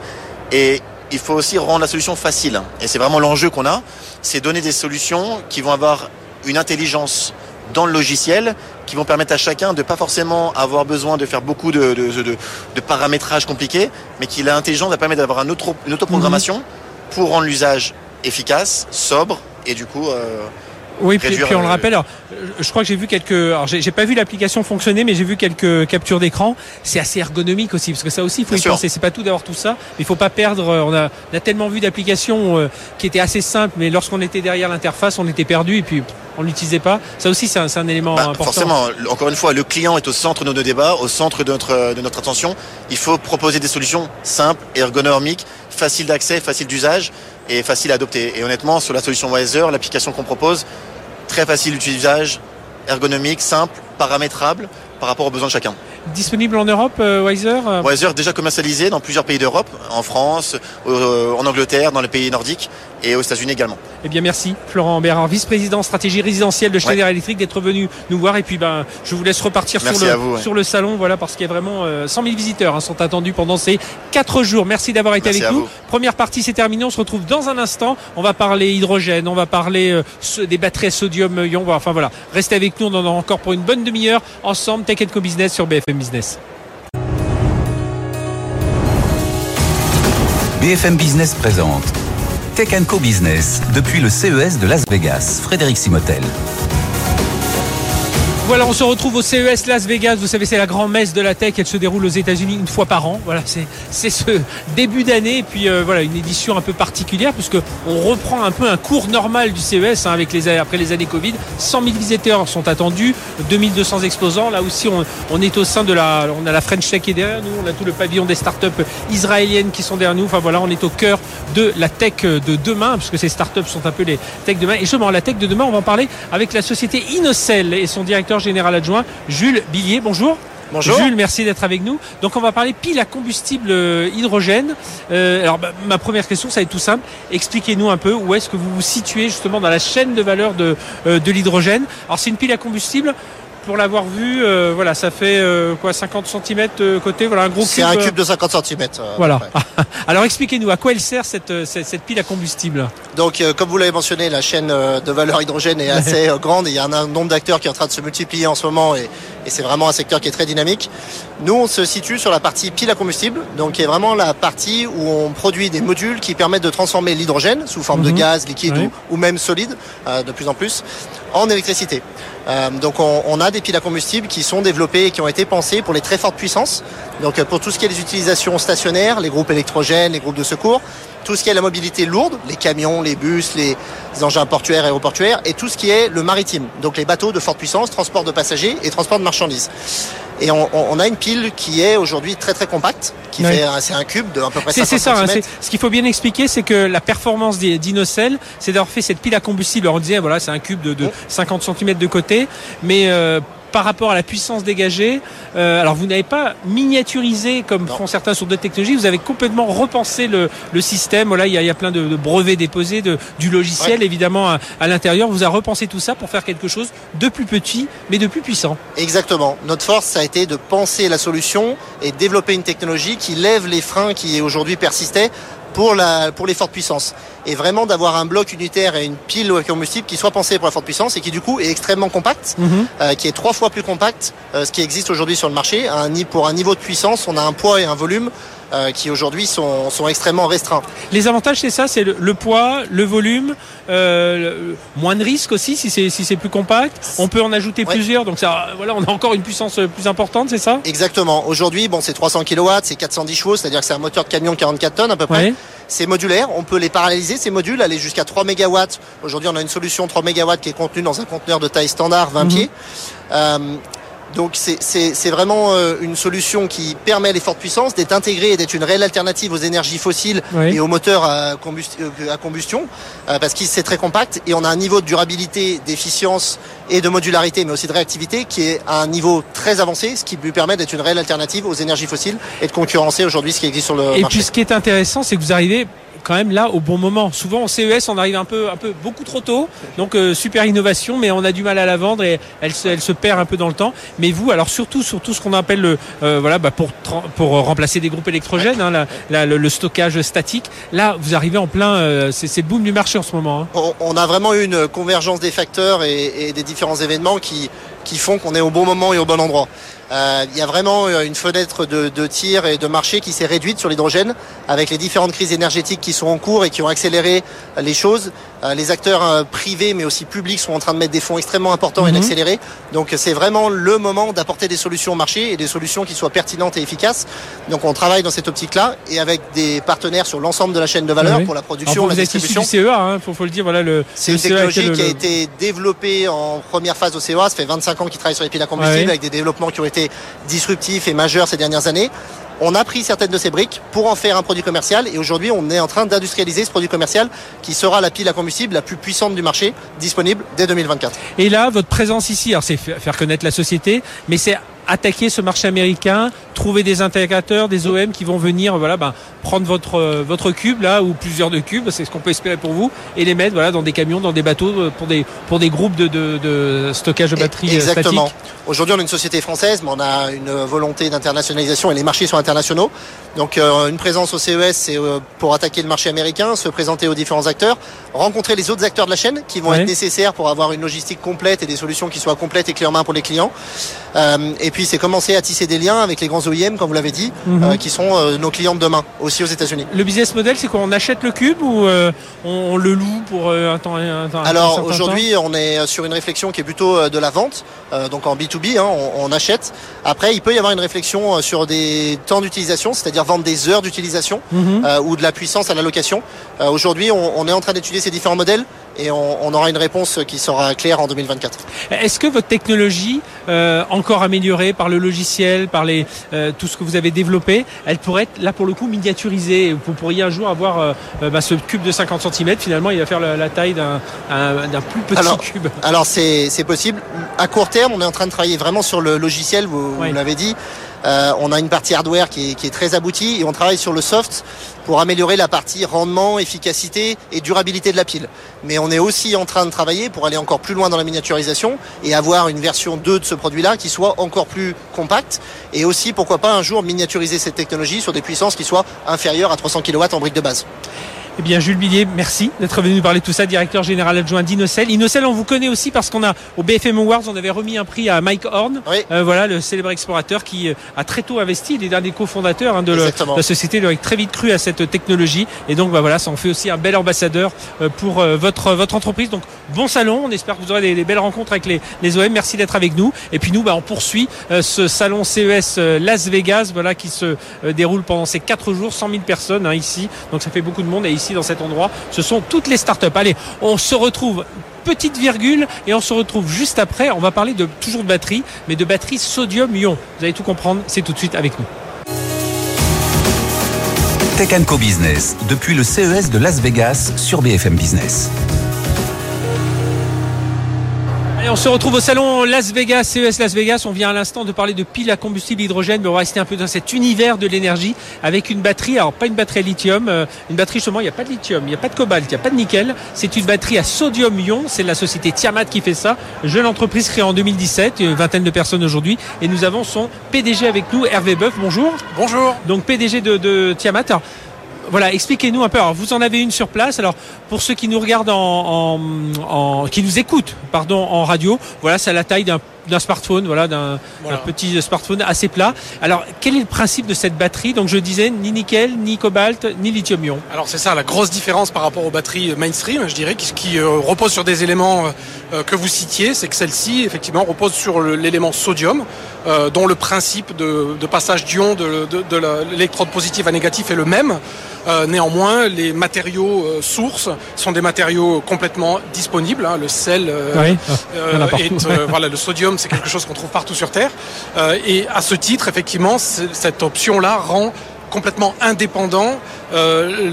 Et il faut aussi rendre la solution facile. Et c'est vraiment l'enjeu qu'on a, c'est donner des solutions qui vont avoir une intelligence dans le logiciel, qui vont permettre à chacun de pas forcément avoir besoin de faire beaucoup de, de, de, de paramétrage compliqué, mais qui l'intelligence va permettre d'avoir un une autoprogrammation pour rendre l'usage efficace, sobre et du coup euh, Oui, puis, on le euh, rappelle. alors, je crois que j'ai vu quelques. Alors, j'ai pas vu l'application fonctionner, mais j'ai vu quelques captures d'écran. C'est assez ergonomique aussi, parce que ça aussi, il faut Bien y sûr. penser. C'est pas tout d'avoir tout ça, mais il faut pas perdre. euh, On a, on a tellement vu d'applications qui étaient assez simples, mais lorsqu'on était derrière l'interface, on était perdu et puis on l'utilisait pas. Ça aussi, c'est un, c'est un élément Bah, important. forcément, encore une fois, le client est au centre de nos débats, au centre de notre, de notre attention. Il faut proposer des solutions simples, ergonomiques, faciles d'accès, faciles d'usage et faciles à adopter. Et honnêtement, sur la solution Wiser, l'application qu'on propose, très facile d'utilisage, ergonomique, simple, paramétrable par rapport aux besoins de chacun. Disponible en Europe, euh, Wiser euh, Wiser déjà commercialisé dans plusieurs pays d'Europe, en France, euh, en Angleterre, dans les pays nordiques et aux États-Unis également. Eh bien, merci Florent Bérard, vice-président stratégie résidentielle de Schneider Electric, d'être venu nous voir. Et puis, ben, je vous laisse repartir Merci sur le, vous, ouais. sur le salon, voilà, parce qu'il y a vraiment euh, 100 000 visiteurs hein, sont attendus pendant ces quatre jours. Merci d'avoir été Merci avec nous. vous. Première partie, c'est terminé. On se retrouve dans un instant. On va parler hydrogène, on va parler euh, des batteries sodium-ion. Enfin voilà, restez avec nous. On en a encore pour une bonne demi-heure ensemble. Tech Co Business sur BFM Business. BFM Business présente Tech Co Business depuis le CES de Las Vegas. Frédéric Simotel. Voilà, on se retrouve au CES Las Vegas. Vous savez, c'est la grande messe de la tech. Elle se déroule aux États-Unis une fois par an. Voilà, c'est ce début d'année et puis euh, voilà une édition un peu particulière puisque on reprend un peu un cours normal du CES hein, avec les après les années Covid. 100 000 visiteurs sont attendus, 2200 exposants. Là aussi, on, on est au sein de la, on a la French Tech qui est derrière nous, on a tout le pavillon des startups israéliennes qui sont derrière nous. Enfin voilà, on est au cœur de la tech de demain puisque ces startups sont un peu les tech de demain. Et justement, la tech de demain, on va en parler avec la société Innocel et son directeur général adjoint Jules Billier. Bonjour. Bonjour. Jules, merci d'être avec nous. Donc on va parler pile à combustible euh, hydrogène. Euh, alors bah, ma première question, ça va être tout simple. Expliquez-nous un peu où est-ce que vous vous situez justement dans la chaîne de valeur de, euh, de l'hydrogène. Alors c'est une pile à combustible. Pour l'avoir vu, euh, voilà, ça fait euh, quoi 50 cm de côté, voilà un gros cube. C'est un euh, cube de 50 cm. Voilà. Alors expliquez-nous à quoi elle sert cette, euh, cette, cette pile à combustible? Donc, euh, comme vous l'avez mentionné, la chaîne euh, de valeur hydrogène est assez euh, grande et il y a un, nombre d'acteurs qui est en train de se multiplier en ce moment et, et c'est vraiment un secteur qui est très dynamique. Nous, on se situe sur la partie pile à combustible, donc qui est vraiment la partie où on produit des modules qui permettent de transformer l'hydrogène sous forme de Mhm. gaz, liquide Oui. ou, ou même solide, euh, de plus en plus, en électricité. Euh, donc on, a des piles à combustible qui sont développées et qui ont été pensées pour les très fortes puissances. Donc euh, pour tout ce qui est les utilisations stationnaires, les groupes électrogènes, les groupes de secours, tout ce qui est la mobilité lourde, les camions, les bus, les engins portuaires et aéroportuaires, et tout ce qui est le maritime, donc les bateaux de forte puissance, transport de passagers et transport de marchandises. Et on, a une pile qui est aujourd'hui très très compacte, qui Oui. fait un- c'est un cube de à peu près C'est 50 c'est ça. hein, ce qu'il faut bien expliquer, c'est que la performance des d'Inocel, c'est d'avoir fait cette pile à combustible. Alors, on disait, voilà, c'est un cube de, de Oh. 50 cm de côté, mais euh, par rapport à la puissance dégagée, euh, alors vous n'avez pas miniaturisé comme Non. font certains sur d'autres technologies. Vous avez complètement repensé le, le système. Voilà, il y a, il y a plein de, de brevets déposés, de, du logiciel évidemment à, à l'intérieur. Vous avez repensé tout ça pour faire quelque chose de plus petit, mais de plus puissant. Exactement. Notre force, ça a été de penser la solution et de développer une technologie qui lève les freins qui aujourd'hui persistaient pour, la, pour les fortes puissances. Et vraiment d'avoir un bloc unitaire et une pile au combustible qui soit pensée pour la forte puissance et qui du coup est extrêmement compacte, euh, qui est trois fois plus compacte, euh, ce qui existe aujourd'hui sur le marché. À un, pour un niveau de puissance, on a un poids et un volume euh, qui aujourd'hui sont, sont extrêmement restreints. Les avantages, c'est ça, c'est le, le poids, le volume, euh, le- moins de risque aussi si c'est si c'est plus compact. On peut en ajouter Ouais. plusieurs, donc ça, voilà, on a encore une puissance plus importante, c'est ça? Exactement. Aujourd'hui, bon, c'est 300 kW, c'est 410 chevaux, c'est-à-dire que c'est un moteur de camion de 44 tonnes à peu près. Ouais. C'est modulaire, on peut les paralléliser, ces modules, aller jusqu'à 3 MW. Aujourd'hui, on a une solution 3 MW qui est contenue dans un conteneur de taille standard, 20 Mhm. pieds. Euh, donc c'est- vraiment euh, une solution qui permet à les fortes puissances d'être intégrée et d'être une réelle alternative aux énergies fossiles Oui. et aux moteurs à, euh, à combustion, euh, parce que c'est très compact et on a un niveau de durabilité, d'efficience et de modularité, mais aussi de réactivité qui est à un niveau très avancé, ce qui lui permet d'être une réelle alternative aux énergies fossiles et de concurrencer aujourd'hui ce qui existe sur le Et marché. puis ce qui est intéressant, c'est que vous arrivez quand même là au bon moment. Souvent au CES, on arrive un peu, un peu beaucoup trop tôt. Donc euh, super innovation, mais on a du mal à la vendre et elle se, elle se perd un peu dans le temps. Mais vous, alors surtout sur tout ce qu'on appelle le, euh, voilà, bah, pour pour remplacer des groupes électrogènes, hein, le, le stockage statique. Là, vous arrivez en plein, euh, c'est c'est le boom du marché en ce moment. hein. on, on a vraiment eu une convergence des facteurs et, et des différents événements qui, qui font qu'on est au bon moment et au bon endroit. Euh, Il y a vraiment euh, une fenêtre de, de tir et de marché qui s'est réduite sur l'hydrogène avec les différentes crises énergétiques qui sont en cours et qui ont accéléré euh, les choses. Euh, les acteurs euh, privés mais aussi publics sont en train de mettre des fonds extrêmement importants et Mhm. d'accélérer. Donc c'est vraiment le moment d'apporter des solutions au marché et des solutions qui soient pertinentes et efficaces. Donc on travaille dans cette optique-là et avec des partenaires sur l'ensemble de la chaîne de valeur oui. pour la production, vous, la distribution. du CEA, hein, faut, faut le dire. Voilà le. C'est une CEA technologie le- qui a été développée en première phase au CEA. Ça fait 25 ans qu'ils travaillent sur les piles à combustible ouais. avec des développements qui ont été disruptifs et majeurs ces dernières années. On a pris certaines de ces briques pour en faire un produit commercial et aujourd'hui on est en train d'industrialiser ce produit commercial qui sera la pile à combustible la plus puissante du marché disponible dès 2024. Et là, votre présence ici, alors c'est fa- faire connaître la société, mais c'est attaquer ce marché américain, trouver des intégrateurs, des OM qui vont venir, voilà, ben, prendre votre euh, votre cube là ou plusieurs de cubes, c'est ce qu'on peut espérer pour vous, et les mettre, voilà, dans des camions, dans des bateaux euh, pour des pour des groupes de, de, de stockage de batteries euh, Exactement. Aujourd'hui, on est une société française, mais on a une volonté d'internationalisation et les marchés sont internationaux. Donc, euh, une présence au CES, c'est euh, pour attaquer le marché américain, se présenter aux différents acteurs, rencontrer les autres acteurs de la chaîne qui vont Ouais. être nécessaires pour avoir une logistique complète et des solutions qui soient complètes et clés en main pour les clients. Euh, et puis, c'est commencer à tisser des liens avec les grands OEM, comme vous l'avez dit, Mhm. euh, qui sont euh, nos clients de demain, aussi aux États-Unis. Le business model, c'est quoi? On achète le cube ou euh, on, on le loue pour un temps un temps- Alors aujourd'hui, on est sur une réflexion qui est plutôt de la vente, donc en B2B, hein, on, on achète. Après, il peut y avoir une réflexion sur des temps d'utilisation, c'est-à-dire vendre des heures d'utilisation Mhm. ou de la puissance à la location. Aujourd'hui, on, on est en train d'étudier ces différents modèles et on, on aura une réponse qui sera claire en 2024. Est-ce que votre technologie, euh, encore améliorée par le logiciel, par les, euh, tout ce que vous avez développé, elle pourrait être là pour le coup miniaturisée Vous pourriez un jour avoir euh, euh, bah, ce cube de 50 cm, finalement il va faire la, la taille d'un un- d'un plus petit Alors, cube. Alors c'est c'est possible. À court terme, on est en train de travailler vraiment sur le logiciel, vous, vous l'avez dit. Euh, on a une partie hardware qui est, qui est très aboutie et on travaille sur le soft pour améliorer la partie rendement, efficacité et durabilité de la pile. Mais on est aussi en train de travailler pour aller encore plus loin dans la miniaturisation et avoir une version 2 de ce produit-là qui soit encore plus compacte et aussi pourquoi pas un jour miniaturiser cette technologie sur des puissances qui soient inférieures à 300 kW en brique de base. Eh bien, Jules Billier, merci d'être venu nous parler de tout ça, directeur général adjoint d'Inocel. Inocel, on vous connaît aussi parce qu'on a, au BFM Awards, on avait remis un prix à Mike Horn. Oui. Euh, voilà, le célèbre explorateur qui euh, a très tôt investi, il est l'un des cofondateurs hein, de le- la société, il a très vite cru à cette technologie. Et donc, bah, voilà, ça en fait aussi un bel ambassadeur euh, pour euh, votre, votre entreprise. Donc, bon salon. On espère que vous aurez des, des belles rencontres avec les, les OM. Merci d'être avec nous. Et puis nous, bah, on poursuit ce salon CES Las Vegas, voilà, qui se déroule pendant ces quatre jours, 100 000 personnes hein, ici. Donc ça fait beaucoup de monde. Et ici, dans cet endroit, ce sont toutes les startups. Allez, on se retrouve petite virgule et on se retrouve juste après. On va parler de toujours de batterie, mais de batterie sodium-ion. Vous allez tout comprendre. C'est tout de suite avec nous. Tech Co Business, depuis le CES de Las Vegas sur BFM Business. Et on se retrouve au salon Las Vegas, CES Las Vegas. On vient à l'instant de parler de piles à combustible hydrogène, mais on va rester un peu dans cet univers de l'énergie avec une batterie. Alors pas une batterie à lithium, euh, une batterie justement, il n'y a pas de lithium, il n'y a pas de cobalt, il n'y a pas de nickel. C'est une batterie à sodium-ion. C'est la société Tiamat qui fait ça. Jeune entreprise créée en 2017, une vingtaine de personnes aujourd'hui. Et nous avons son PDG avec nous, Hervé Boeuf. Bonjour. Bonjour. Donc PDG de, de Tiamat. Alors, voilà, expliquez-nous un peu. Alors, vous en avez une sur place. Alors, pour ceux qui nous regardent en, en- qui nous écoutent, pardon, en radio, voilà, c'est la taille d'un d'un smartphone, voilà, d'un Voilà. petit smartphone assez plat. Alors, quel est le principe de cette batterie Donc, je disais ni nickel, ni cobalt, ni lithium-ion. Alors c'est ça la grosse différence par rapport aux batteries mainstream, je dirais, qui, qui euh, repose sur des éléments euh, euh, que vous citiez, c'est que celle-ci effectivement repose sur l'élément sodium, euh, dont le principe de, de passage d'ion de, de- l'électrode positive à négatif est le même. Néanmoins, les matériaux sources sont des matériaux complètement disponibles. hein. Le sel Oui, il y en a partout. est, voilà, le sodium, c'est quelque chose qu'on trouve partout sur Terre. Euh, et à ce titre, effectivement, cette option-là rend complètement indépendant euh,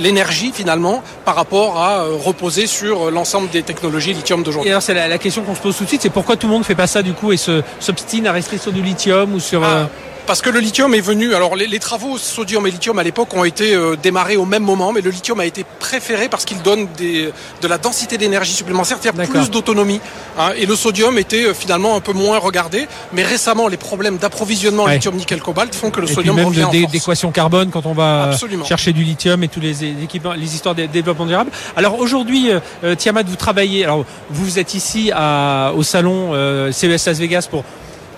l'énergie finalement par rapport à euh, reposer sur l'ensemble des technologies lithium Et d'aujourd'hui. alors, c'est la, la question qu'on se pose tout de suite, c'est pourquoi tout le monde fait pas ça du coup et s'obstine à rester sur du lithium ou sur. euh, Ah, parce que le lithium est venu. Alors les, les travaux sodium et lithium à l'époque ont été euh, démarrés au même moment, mais le lithium a été préféré parce qu'il donne des, de la densité d'énergie supplémentaire, c'est-à-dire plus d'autonomie. hein. et le sodium était euh, finalement un peu moins regardé. Mais récemment, les problèmes d'approvisionnement Ouais. lithium, nickel, cobalt font que le et puis sodium même revient de- d'équation carbone quand on va euh, Absolument. chercher du lithium et tous les équipements, les histoires de développement durable. Alors aujourd'hui, euh, Tiamat, vous travaillez. Alors vous êtes ici à, au salon CES Las Vegas pour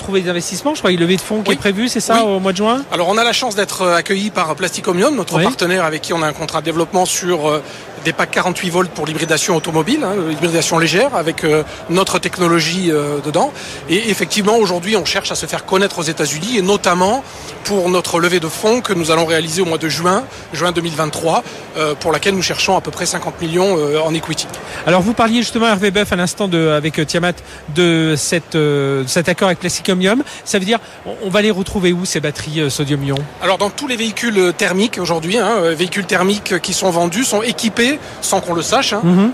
trouver des investissements. Je crois qu'il y a une levée de fonds qui est prévue, c'est ça, Oui. au mois de juin? Alors on a la chance d'être euh, accueilli par Plasticomium, notre Oui. partenaire avec qui on a un contrat de développement sur euh, des packs 48 volts pour l'hybridation automobile, hein, l'hybridation légère avec euh, notre technologie euh, dedans. Et effectivement aujourd'hui on cherche à se faire connaître aux États-Unis et notamment pour notre levée de fonds que nous allons réaliser au mois de juin, juin 2023, euh, pour laquelle nous cherchons à peu près 50 millions euh, en equity. Alors vous parliez justement Hervé Boeuf à l'instant de avec euh, Tiamat de cette cet accord avec Plasticomium. Ça veut dire on, va les retrouver où ces batteries sodium-ion? Alors dans tous les véhicules thermiques aujourd'hui, hein, véhicules thermiques qui sont vendus sont équipés, sans qu'on le sache, hein, Mhm.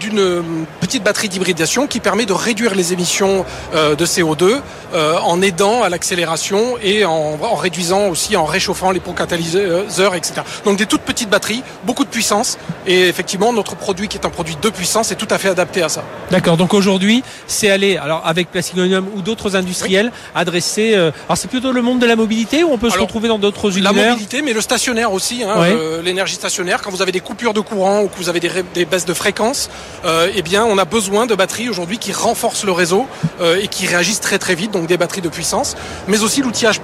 d'une petite batterie d'hybridation qui permet de réduire les émissions de CO2 euh, en aidant à l'accélération et en, en réduisant aussi, en réchauffant les pots catalyseurs, etc. Donc des toutes petites batteries, beaucoup de puissance et effectivement notre produit qui est un produit de puissance est tout à fait adapté à ça. D'accord. Donc aujourd'hui, c'est aller alors avec Plasticomium ou d'autres industriels adresser. euh, alors c'est plutôt le monde de la mobilité ou on peut se retrouver dans d'autres La univers? mobilité, mais le stationnaire aussi, hein, euh, l'énergie stationnaire. Quand vous avez des coupures de courant ou que vous avez des, des baisses de fréquence, euh, eh bien, on a besoin de batteries aujourd'hui qui renforcent le réseau euh, et qui réagissent très très vite, donc des batteries de puissance, mais aussi l'outillage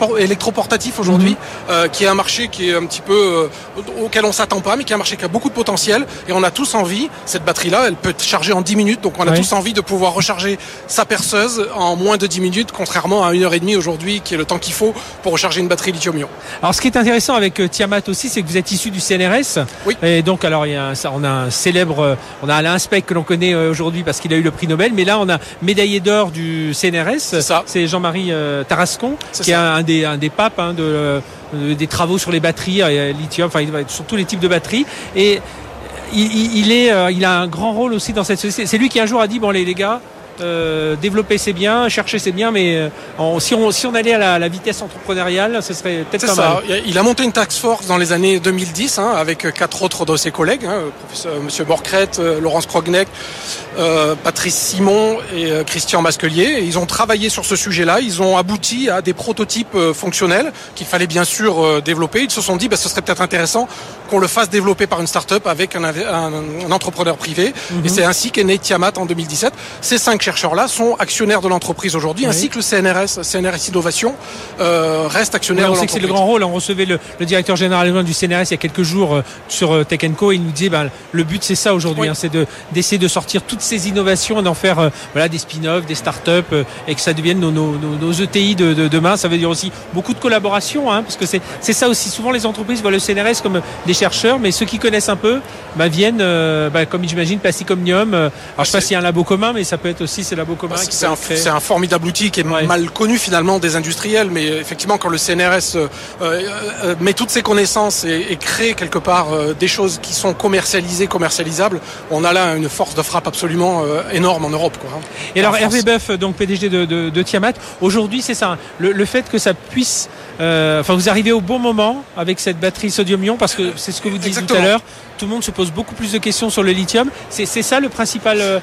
por- électroportatif aujourd'hui, euh, qui est un marché qui est un petit peu euh, auquel on s'attend pas, mais qui est un marché qui a beaucoup de potentiel. Et on a tous envie, cette batterie-là, elle peut être chargée en 10 minutes, donc on a tous envie de pouvoir recharger sa perceuse en moins de 10 minutes, contrairement à une heure et demie aujourd'hui, qui est le temps qu'il faut pour recharger une batterie lithium-ion. Alors ce qui est intéressant avec euh, Tiamat aussi, c'est que vous êtes issu du CNRS. Oui. Et donc alors il y a un- on a un célèbre, on a Alain Speck que l'on connaît aujourd'hui parce qu'il a eu le prix Nobel, mais là on a médaillé d'or du CNRS. C'est ça. C'est Jean-Marie Tarascon qui est ça. un des un des hein, euh, des travaux sur les batteries, euh, lithium, enfin sur tous les types de batteries et il, est, euh, il a un grand rôle aussi dans cette société. C'est lui qui un jour a dit bon les gars, euh, développer c'est bien, chercher c'est bien, mais euh, en- si, on, si on allait à la, la vitesse entrepreneuriale, ce serait peut-être pas ça. mal. Il a monté une task force dans les années 2010 hein, avec quatre autres de ses collègues, hein, Monsieur Borcrette, euh, Laurence Krogneck, euh, Patrice Simon et euh, Christian Masquelier. Ils ont travaillé sur ce sujet-là. Ils ont abouti à des prototypes euh, fonctionnels qu'il fallait bien sûr euh, développer. Ils se sont dit, bah, ce serait peut-être intéressant qu'on le fasse développer par une start-up avec un, inv- un- un entrepreneur privé. Mhm. Et c'est ainsi qu'est né Tiamat en 2017. Ces cinq chercheurs-là sont actionnaires de l'entreprise aujourd'hui, Oui. ainsi que le CNRS, CNRS Innovation, euh, reste actionnaire on de sait que c'est le l'entreprise. grand rôle. On recevait le, le directeur général du CNRS il y a quelques jours euh, sur euh, Tech Co et il nous disait ben, le but c'est ça aujourd'hui, Oui. hein, c'est de d'essayer de sortir toutes ces innovations et d'en faire euh, voilà des spin-offs, des start-up et que ça devienne nos, nos, nos- nos ETI de, de demain. Ça veut dire aussi beaucoup de collaboration, hein, parce que c'est ça aussi. Souvent les entreprises voient le CNRS comme des chercheurs, mais ceux qui connaissent un peu bah, viennent, bah, comme j'imagine, Plastic Omnium. euh, alors je sais pas s'il y a un labo commun, mais ça peut être aussi qui C'est un, créer. formidable outil qui est Ouais. mal connu finalement des industriels, mais effectivement quand le CNRS euh, euh, euh, met toutes ses connaissances et, et crée quelque part euh, des choses qui sont commercialisées, commercialisables, on a là une force de frappe absolument euh, énorme en Europe. Quoi, hein. Et alors. Hervé Boeuf, donc PDG de, de, de Tiamat, aujourd'hui c'est ça, hein, le, le fait que ça puisse, euh, enfin vous arrivez au bon moment avec cette batterie sodium-ion parce que c'est ce que vous disiez tout à l'heure, tout le monde se pose beaucoup plus de questions sur le lithium. C'est ça le principal, euh,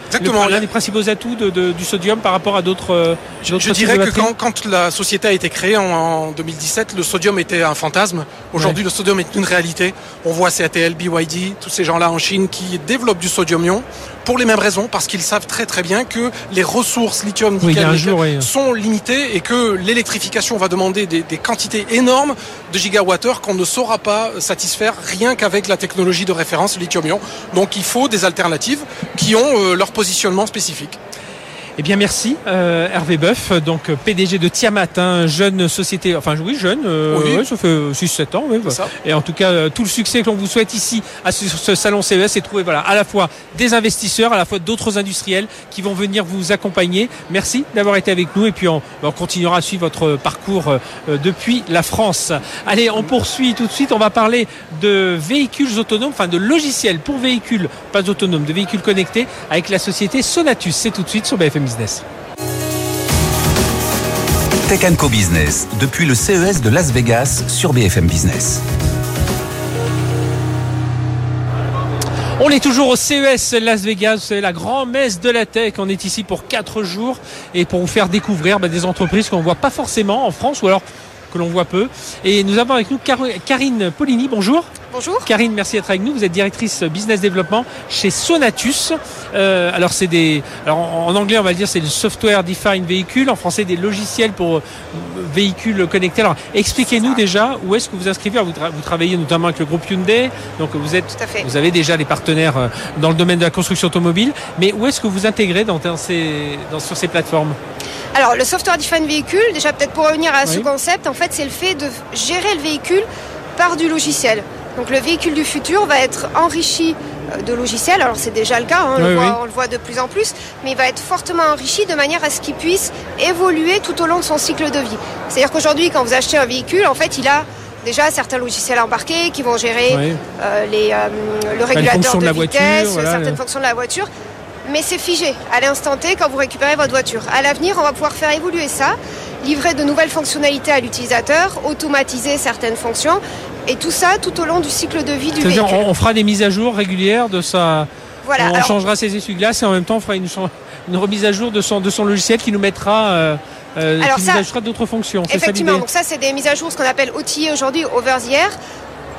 l'un des principaux atouts de, de- du sodium par rapport à d'autres. euh, Je de dirais que quand, quand la société a été créée en, en 2017, le sodium était un fantasme. Aujourd'hui, le sodium est une réalité. On voit CATL, BYD, tous ces gens-là en Chine qui développent du sodium-ion pour les mêmes raisons, parce qu'ils savent très très bien que les ressources lithium, nickel, nickel jour, oui. sont limitées et que l'électrification va demander des, des quantités énormes de gigawattheures qu'on ne saura pas satisfaire rien qu'avec la technologie de référence lithium-ion. Donc il faut des alternatives qui ont euh, leur positionnement spécifique. Eh bien merci euh, Hervé Boeuf, donc PDG de Tiamat, hein, jeune société, enfin oui jeune, euh, Oui. ouais, ça fait 6-7 ans. oui. Et en tout cas, euh, tout le succès que l'on vous souhaite ici à ce, ce salon CES, c'est trouver voilà, à la fois des investisseurs, à la fois d'autres industriels qui vont venir vous accompagner. Merci d'avoir été avec nous et puis on, on continuera à suivre votre parcours euh, depuis la France. Allez, on poursuit tout de suite. On va parler de véhicules autonomes, enfin de logiciels pour véhicules, pas autonomes, de véhicules connectés avec la société Sonatus. C'est tout de suite sur BFM Business. Tech Co Business, depuis le CES de Las Vegas sur BFM Business. On est toujours au CES Las Vegas, c'est la grande messe de la tech. On est ici pour 4 jours et pour vous faire découvrir bah, des entreprises qu'on ne voit pas forcément en France ou alors que l'on voit peu. Et nous avons avec nous Car- Karine Polini, bonjour. Bonjour. Karine, merci d'être avec nous. Vous êtes directrice business développement chez Sonatus. Euh, alors c'est des, alors en, en anglais on va le dire c'est le software defined vehicle, en français des logiciels pour euh, véhicules connectés. Alors expliquez-nous déjà où est-ce que vous inscrivez. Alors, vous, tra- vous travaillez notamment avec le groupe Hyundai, donc vous êtes, Tout à fait. vous avez déjà les partenaires euh, dans le domaine de la construction automobile. Mais où est-ce que vous intégrez dans, dans ces, dans- sur ces plateformes? Alors, le software defined véhicule, déjà peut-être pour revenir à ce concept, en fait, c'est le fait de gérer le véhicule par du logiciel. Donc, le véhicule du futur va être enrichi euh, de logiciels. Alors, c'est déjà le cas, hein, on, Oui, le voit, oui. on le voit de plus en plus, mais il va être fortement enrichi de manière à ce qu'il puisse évoluer tout au long de son cycle de vie. C'est-à-dire qu'aujourd'hui, quand vous achetez un véhicule, en fait, il a déjà certains logiciels embarqués qui vont gérer Oui. euh, les, euh, le régulateur de de, la voiture, vitesse, voilà, certaines le- fonctions de la voiture. Mais c'est figé à l'instant T quand vous récupérez votre voiture. À l'avenir, on va pouvoir faire évoluer ça, livrer de nouvelles fonctionnalités à l'utilisateur, automatiser certaines fonctions, et tout ça tout au long du cycle de vie du véhicule. on, on fera des mises à jour régulières de sa. Voilà. on Alors, changera ses essuie-glaces et en même temps on fera une, remise à jour de son, de son logiciel qui nous mettra, euh, euh, Alors qui ça- d'autres fonctions. Ça Effectivement, donc ça c'est des mises à jour, ce qu'on appelle outillés aujourd'hui, over the air.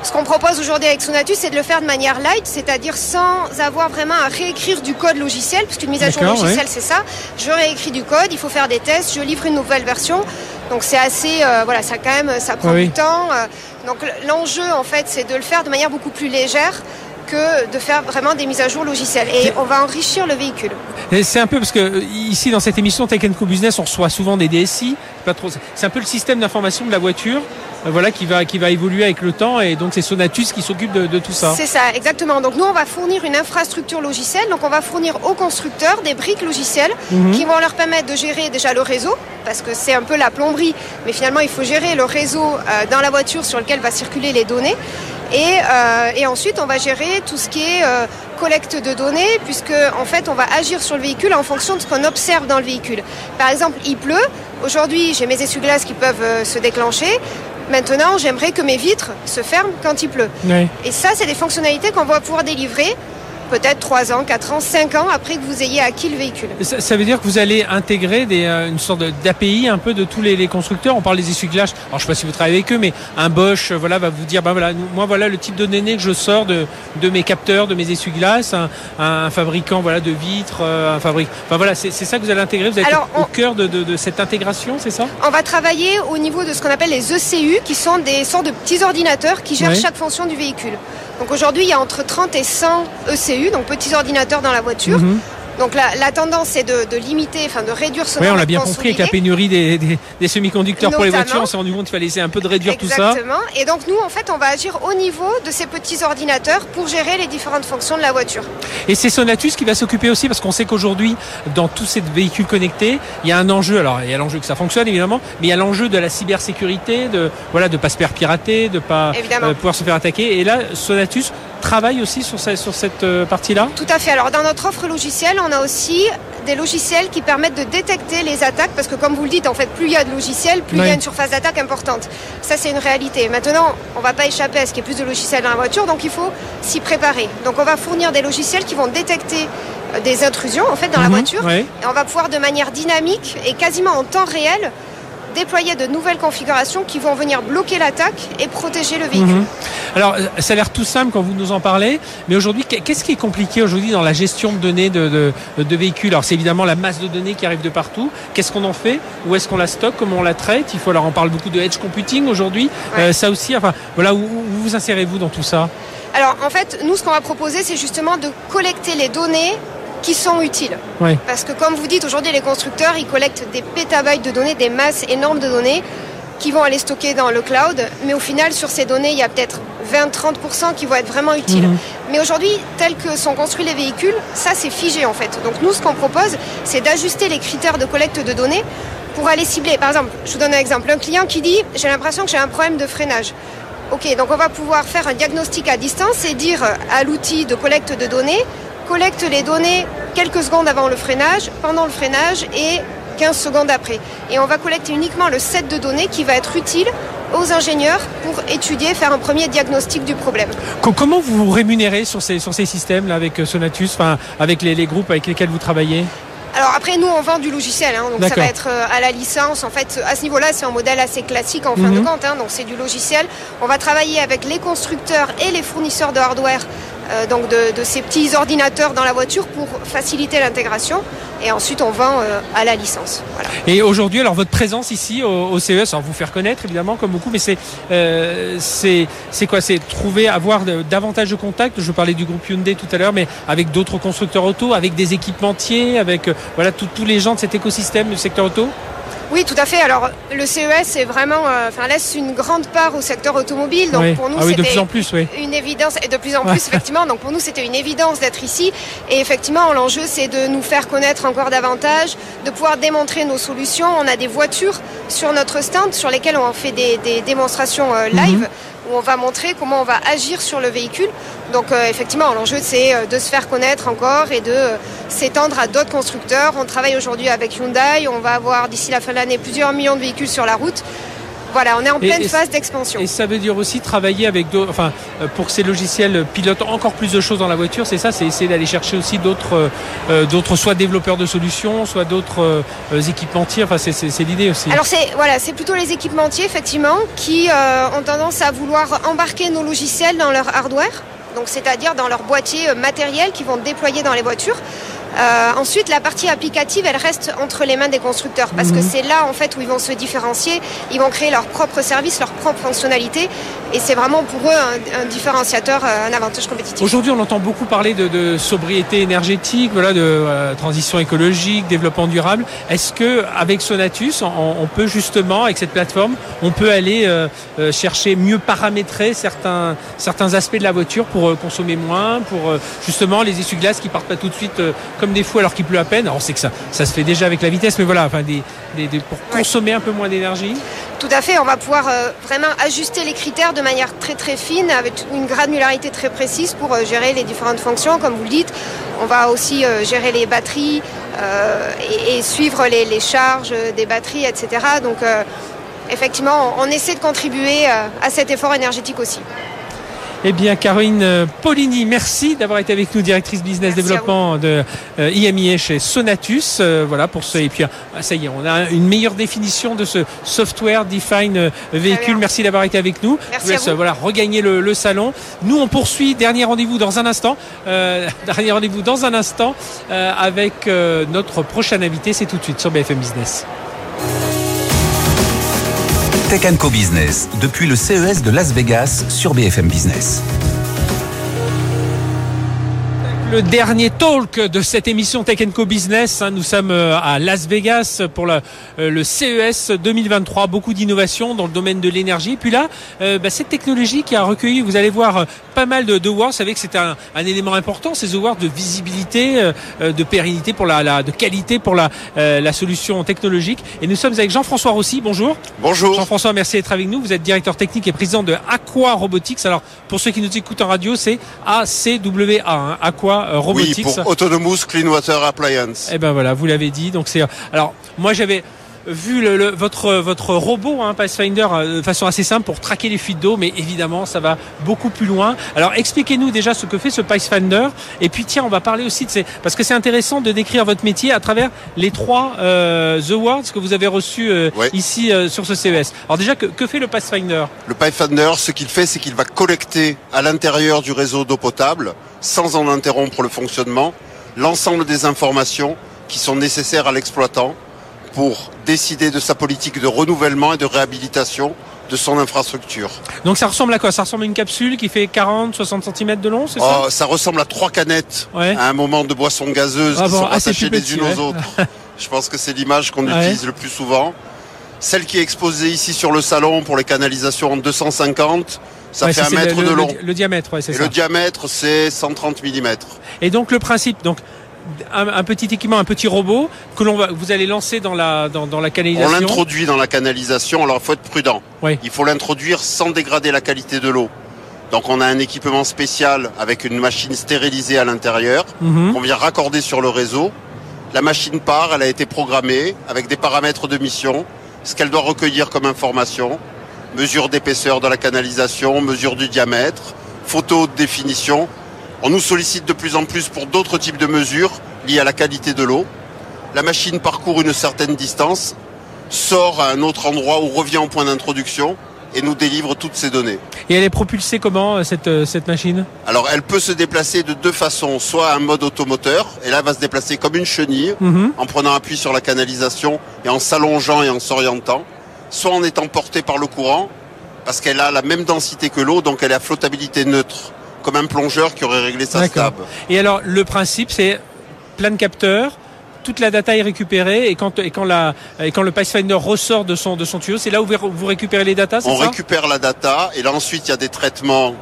Ce qu'on propose aujourd'hui avec Sonatus, c'est de le faire de manière light, c'est-à-dire sans avoir vraiment à réécrire du code logiciel, puisqu'une mise à jour logicielle c'est ça. Je réécris du code, il faut faire des tests, je livre une nouvelle version. Donc c'est assez, euh, voilà, ça quand même, ça prend Oui. du temps. euh, donc l'enjeu en fait, c'est de le faire de manière beaucoup plus légère que de faire vraiment des mises à jour logicielles. Et on va enrichir le véhicule. Et C'est un peu parce que euh, ici dans cette émission Tech Co Business on reçoit souvent des DSI. Pas trop. C'est un peu le système d'information de la voiture, voilà qui va qui va évoluer avec le temps et donc c'est Sonatus qui s'occupe de, de tout ça. C'est ça, exactement. Donc nous, on va fournir une infrastructure logicielle. Donc on va fournir aux constructeurs des briques logicielles Mhm. qui vont leur permettre de gérer déjà le réseau, parce que c'est un peu la plomberie, mais finalement il faut gérer le réseau euh, dans la voiture sur lequel va circuler les données. Et, et, ensuite, on va gérer tout ce qui est collecte de données, puisque en fait, on va agir sur le véhicule en fonction de ce qu'on observe dans le véhicule. Par exemple, il pleut. Aujourd'hui, j'ai mes essuie-glaces qui peuvent se déclencher. Maintenant, j'aimerais que mes vitres se ferment quand il pleut. Et ça, c'est des fonctionnalités qu'on va pouvoir délivrer peut-être 3 ans, 4 ans, 5 ans après que vous ayez acquis le véhicule. Ça, veut dire que vous allez intégrer des, euh, une sorte d'API un peu de tous les, constructeurs. On parle des essuie-glaces. Alors je ne sais pas si vous travaillez avec eux, mais un Bosch, euh, voilà, va vous dire, ben voilà, moi voilà le type de données que je sors de, de mes capteurs, de mes essuie-glaces, un, fabricant voilà de vitres, euh, un fabricant. Enfin voilà, c'est ça que vous allez intégrer. Vous êtes au cœur de, de, cette intégration, c'est ça? On va travailler au niveau de ce qu'on appelle les ECU, qui sont des sortes de petits ordinateurs qui gèrent chaque fonction du véhicule. Donc aujourd'hui, il y a entre 30 et 100 ECU, donc petits ordinateurs dans la voiture. Mhm. Donc la, tendance, c'est de, limiter, enfin de réduire ce Oui, on l'a bien compris avec la pénurie des, semi-conducteurs pour les voitures. On s'est rendu compte qu'il fallait essayer un peu de réduire tout ça. Exactement. Et donc nous, en fait, on va agir au niveau de ces petits ordinateurs pour gérer les différentes fonctions de la voiture. Et c'est Sonatus qui va s'occuper aussi, parce qu'on sait qu'aujourd'hui, dans tous ces véhicules connectés, il y a un enjeu. Alors, il y a l'enjeu que ça fonctionne évidemment, mais il y a l'enjeu de la cybersécurité, de voilà, de pas se faire pirater, de pas euh, pouvoir se faire attaquer. Et là, Sonatus travaille aussi sur, sur cette euh, partie-là? Tout à fait. Alors dans notre offre logicielle, on a aussi des logiciels qui permettent de détecter les attaques parce que comme vous le dites, en fait, plus il y a de logiciels, plus il y a une surface d'attaque importante. Ça, c'est une réalité. Maintenant, on ne va pas échapper à ce qu'il y ait plus de logiciels dans la voiture, donc il faut s'y préparer. Donc on va fournir des logiciels qui vont détecter euh, des intrusions en fait dans la mhm. voiture et on va pouvoir de manière dynamique et quasiment en temps réel déployer de nouvelles configurations qui vont venir bloquer l'attaque et protéger le véhicule. Mhm. Alors, ça a l'air tout simple quand vous nous en parlez, mais aujourd'hui, qu'est-ce qui est compliqué aujourd'hui dans la gestion de données de, véhicules? Alors, c'est évidemment la masse de données qui arrive de partout. Qu'est-ce qu'on en fait? Où est-ce qu'on la stocke? Comment on la traite? Il faut, alors, on parle beaucoup de edge computing aujourd'hui. Euh, ça aussi, enfin, voilà, où, où vous insérez-vous dans tout ça? Alors en fait, nous ce qu'on va proposer, c'est justement de collecter les données qui sont utiles. Parce que comme vous dites, aujourd'hui les constructeurs, ils collectent des pétabytes de données, des masses énormes de données qui vont aller stocker dans le cloud, mais au final sur ces données, il y a peut-être 20-30% qui vont être vraiment utiles. Mhm. Mais aujourd'hui, tel que sont construits les véhicules, ça c'est figé en fait. Donc nous, ce qu'on propose, c'est d'ajuster les critères de collecte de données pour aller cibler. Par exemple, je vous donne un exemple, un client qui dit j'ai l'impression que j'ai un problème de freinage. Ok, donc on va pouvoir faire un diagnostic à distance et dire à l'outil de collecte de données collecte les données quelques secondes avant le freinage, pendant le freinage et 15 secondes après. Et on va collecter uniquement le set de données qui va être utile aux ingénieurs pour étudier, faire un premier diagnostic du problème. Comment vous vous rémunérez sur ces, sur ces systèmes-là avec euh, Sonatus, enfin, avec les, groupes avec lesquels vous travaillez? Alors après, nous, on vend du logiciel, hein, donc ça va être euh, à la licence. En fait, à ce niveau-là, c'est un modèle assez classique en fin de mhm. compte, hein, donc c'est du logiciel. On va travailler avec les constructeurs et les fournisseurs de hardware euh, donc de, ces petits ordinateurs dans la voiture pour faciliter l'intégration. Et ensuite, on vend euh, à la licence. Et aujourd'hui, alors votre présence ici au, CES, alors vous faire connaître évidemment comme beaucoup, mais c'est euh, c'est quoi? C'est trouver, avoir davantage de contacts? Je parlais du groupe Hyundai tout à l'heure, mais avec d'autres constructeurs auto, avec des équipementiers, avec voilà tous les gens de cet écosystème du secteur auto? Oui, tout à fait. Alors, le CES est vraiment, euh, enfin, laisse une grande part au secteur automobile. Donc, pour nous, ah de plus en plus, oui. une évidence, et de plus en plus, effectivement. Donc, pour nous, c'était une évidence d'être ici. Et effectivement, l'enjeu, c'est de nous faire connaître encore davantage, de pouvoir démontrer nos solutions. On a des voitures sur notre stand sur lesquelles on fait des, démonstrations euh, live. Mhm où on va montrer comment on va agir sur le véhicule. Donc euh, effectivement, l'enjeu c'est euh, de se faire connaître encore et de euh, s'étendre à d'autres constructeurs. On travaille aujourd'hui avec Hyundai, on va avoir d'ici la fin de l'année plusieurs millions de véhicules sur la route. Voilà, on est en pleine phase d'expansion. Et ça veut dire aussi travailler avec d'autres, enfin, euh, pour ces logiciels pilotent encore plus de choses dans la voiture, c'est ça, c'est essayer d'aller chercher aussi d'autres, euh, euh, d'autres soit développeurs de solutions, soit d'autres équipementiers. Enfin, c'est, l'idée aussi. Alors c'est voilà, c'est plutôt les équipementiers effectivement qui ont tendance à vouloir embarquer nos logiciels dans leur hardware, donc c'est-à-dire dans leur boîtier matériel qu'ils vont déployer dans les voitures. Euh, ensuite, la partie applicative, elle reste entre les mains des constructeurs parce que mhm. c'est là en fait où ils vont se différencier. Ils vont créer leurs propres services, leurs propres fonctionnalités, et c'est vraiment pour eux un, différenciateur, euh, un avantage compétitif. Aujourd'hui, on entend beaucoup parler de, sobriété énergétique, voilà, de transition écologique, développement durable. Est-ce que avec Sonatus, on, peut justement, avec cette plateforme, on peut aller euh, chercher mieux paramétrer certains certains aspects de la voiture pour consommer moins, pour justement les essuie-glaces qui partent pas tout de suite comme des fous alors qu'il pleut à peine. Alors on sait que ça, ça se fait déjà avec la vitesse, mais voilà, enfin, des, pour consommer un peu moins d'énergie. Tout à fait, on va pouvoir euh, vraiment ajuster les critères de manière très très fine, avec une granularité très précise pour euh, gérer les différentes fonctions, comme vous le dites. On va aussi euh, gérer les batteries et, et, suivre les, les, charges des batteries, etc. Donc effectivement, on, on essaie de contribuer à cet effort énergétique aussi. Eh bien, Caroline euh, Paulini, merci d'avoir été avec nous, directrice business merci développement de euh, IMIA chez Sonatus. Euh, voilà pour ce. Et puis, ah, ça y est, on a une meilleure définition de ce software define véhicule. Merci d'avoir été avec nous. Merci Je vous laisse à vous. voilà regagner le, le, salon. Nous, on poursuit. Dernier rendez-vous dans un instant. Euh, dernier rendez-vous dans un instant euh, avec notre prochain invité. C'est tout de suite sur BFM Business. Tech Co Business, depuis le CES de Las Vegas sur BFM Business. Le dernier talk de cette émission Tech Co Business. Nous sommes à Las Vegas pour le, le CES 2023. Beaucoup d'innovations dans le domaine de l'énergie. Puis là, bah, cette technologie qui a recueilli, vous allez voir, pas mal de, de awards. Vous savez que c'est un, un, élément important, ces awards de visibilité, de pérennité, pour la, la de qualité pour la, la solution technologique. Et nous sommes avec Jean-François Rossi. Bonjour. Bonjour. Jean-François, merci d'être avec nous. Vous êtes directeur technique et président de Aqua Robotics. Alors, pour ceux qui nous écoutent en radio, c'est ACWA, hein, Aqua Robotics. Oui, pour Autonomous Clean Water Appliance. Eh ben voilà, vous l'avez dit. Donc c'est alors moi j'avais vu le, le, votre votre robot hein, Pathfinder de façon assez simple pour traquer les fuites d'eau, mais évidemment ça va beaucoup plus loin. Alors expliquez-nous déjà ce que fait ce Pathfinder, et puis tiens on va parler aussi de ces parce que c'est intéressant de décrire votre métier à travers les trois euh, awards que vous avez reçus euh, ouais. ici euh, sur ce CES. Alors déjà que, que fait le Pathfinder? Le Pathfinder, ce qu'il fait, c'est qu'il va collecter à l'intérieur du réseau d'eau potable, sans en interrompre le fonctionnement, l'ensemble des informations qui sont nécessaires à l'exploitant pour décider de sa politique de renouvellement et de réhabilitation de son infrastructure. Donc ça ressemble à quoi? Ça ressemble à une capsule qui fait 40-60 cm de long, c'est ça? Oh, Ça ressemble à trois canettes ouais. à un moment de boisson gazeuse ah qui bon, sont ah, attachées les unes ouais. aux autres. Je pense que c'est l'image qu'on ouais. utilise le plus souvent. Celle qui est exposée ici sur le salon pour les canalisations en 250, ça ouais, fait un mètre le, de long. Le, le diamètre, ouais, c'est ça. Le diamètre, c'est 130 mm. Et donc le principe, donc un, un, petit équipement, un petit robot que l'on va, vous allez lancer dans la dans, dans la canalisation. On l'introduit dans la canalisation. Alors il faut être prudent. Oui. Il faut l'introduire sans dégrader la qualité de l'eau. Donc on a un équipement spécial avec une machine stérilisée à l'intérieur -hmm. qu'on vient raccorder sur le réseau. La machine part, elle a été programmée avec des paramètres de mission, ce qu'elle doit recueillir comme information, mesure d'épaisseur de la canalisation, mesure du diamètre, photo de définition. On nous sollicite de plus en plus pour d'autres types de mesures liées à la qualité de l'eau. La machine parcourt une certaine distance, sort à un autre endroit ou revient au point d'introduction et nous délivre toutes ces données. Et elle est propulsée comment cette, cette machine? Alors elle peut se déplacer de deux façons, soit un mode automoteur, et là elle va se déplacer comme une chenille, -hmm. en prenant appui sur la canalisation et en s'allongeant et en s'orientant, soit en étant portée par le courant, parce qu'elle a la même densité que l'eau, donc elle est à flottabilité neutre, comme un plongeur qui aurait réglé sa stab. Et alors le principe c'est plein de capteurs, toute la data est récupérée et quand, et quand, la, et quand le Pathfinder ressort de son, de son tuyau, c'est là où vous récupérez les datas On ça? récupère la data et là ensuite il y a des traitements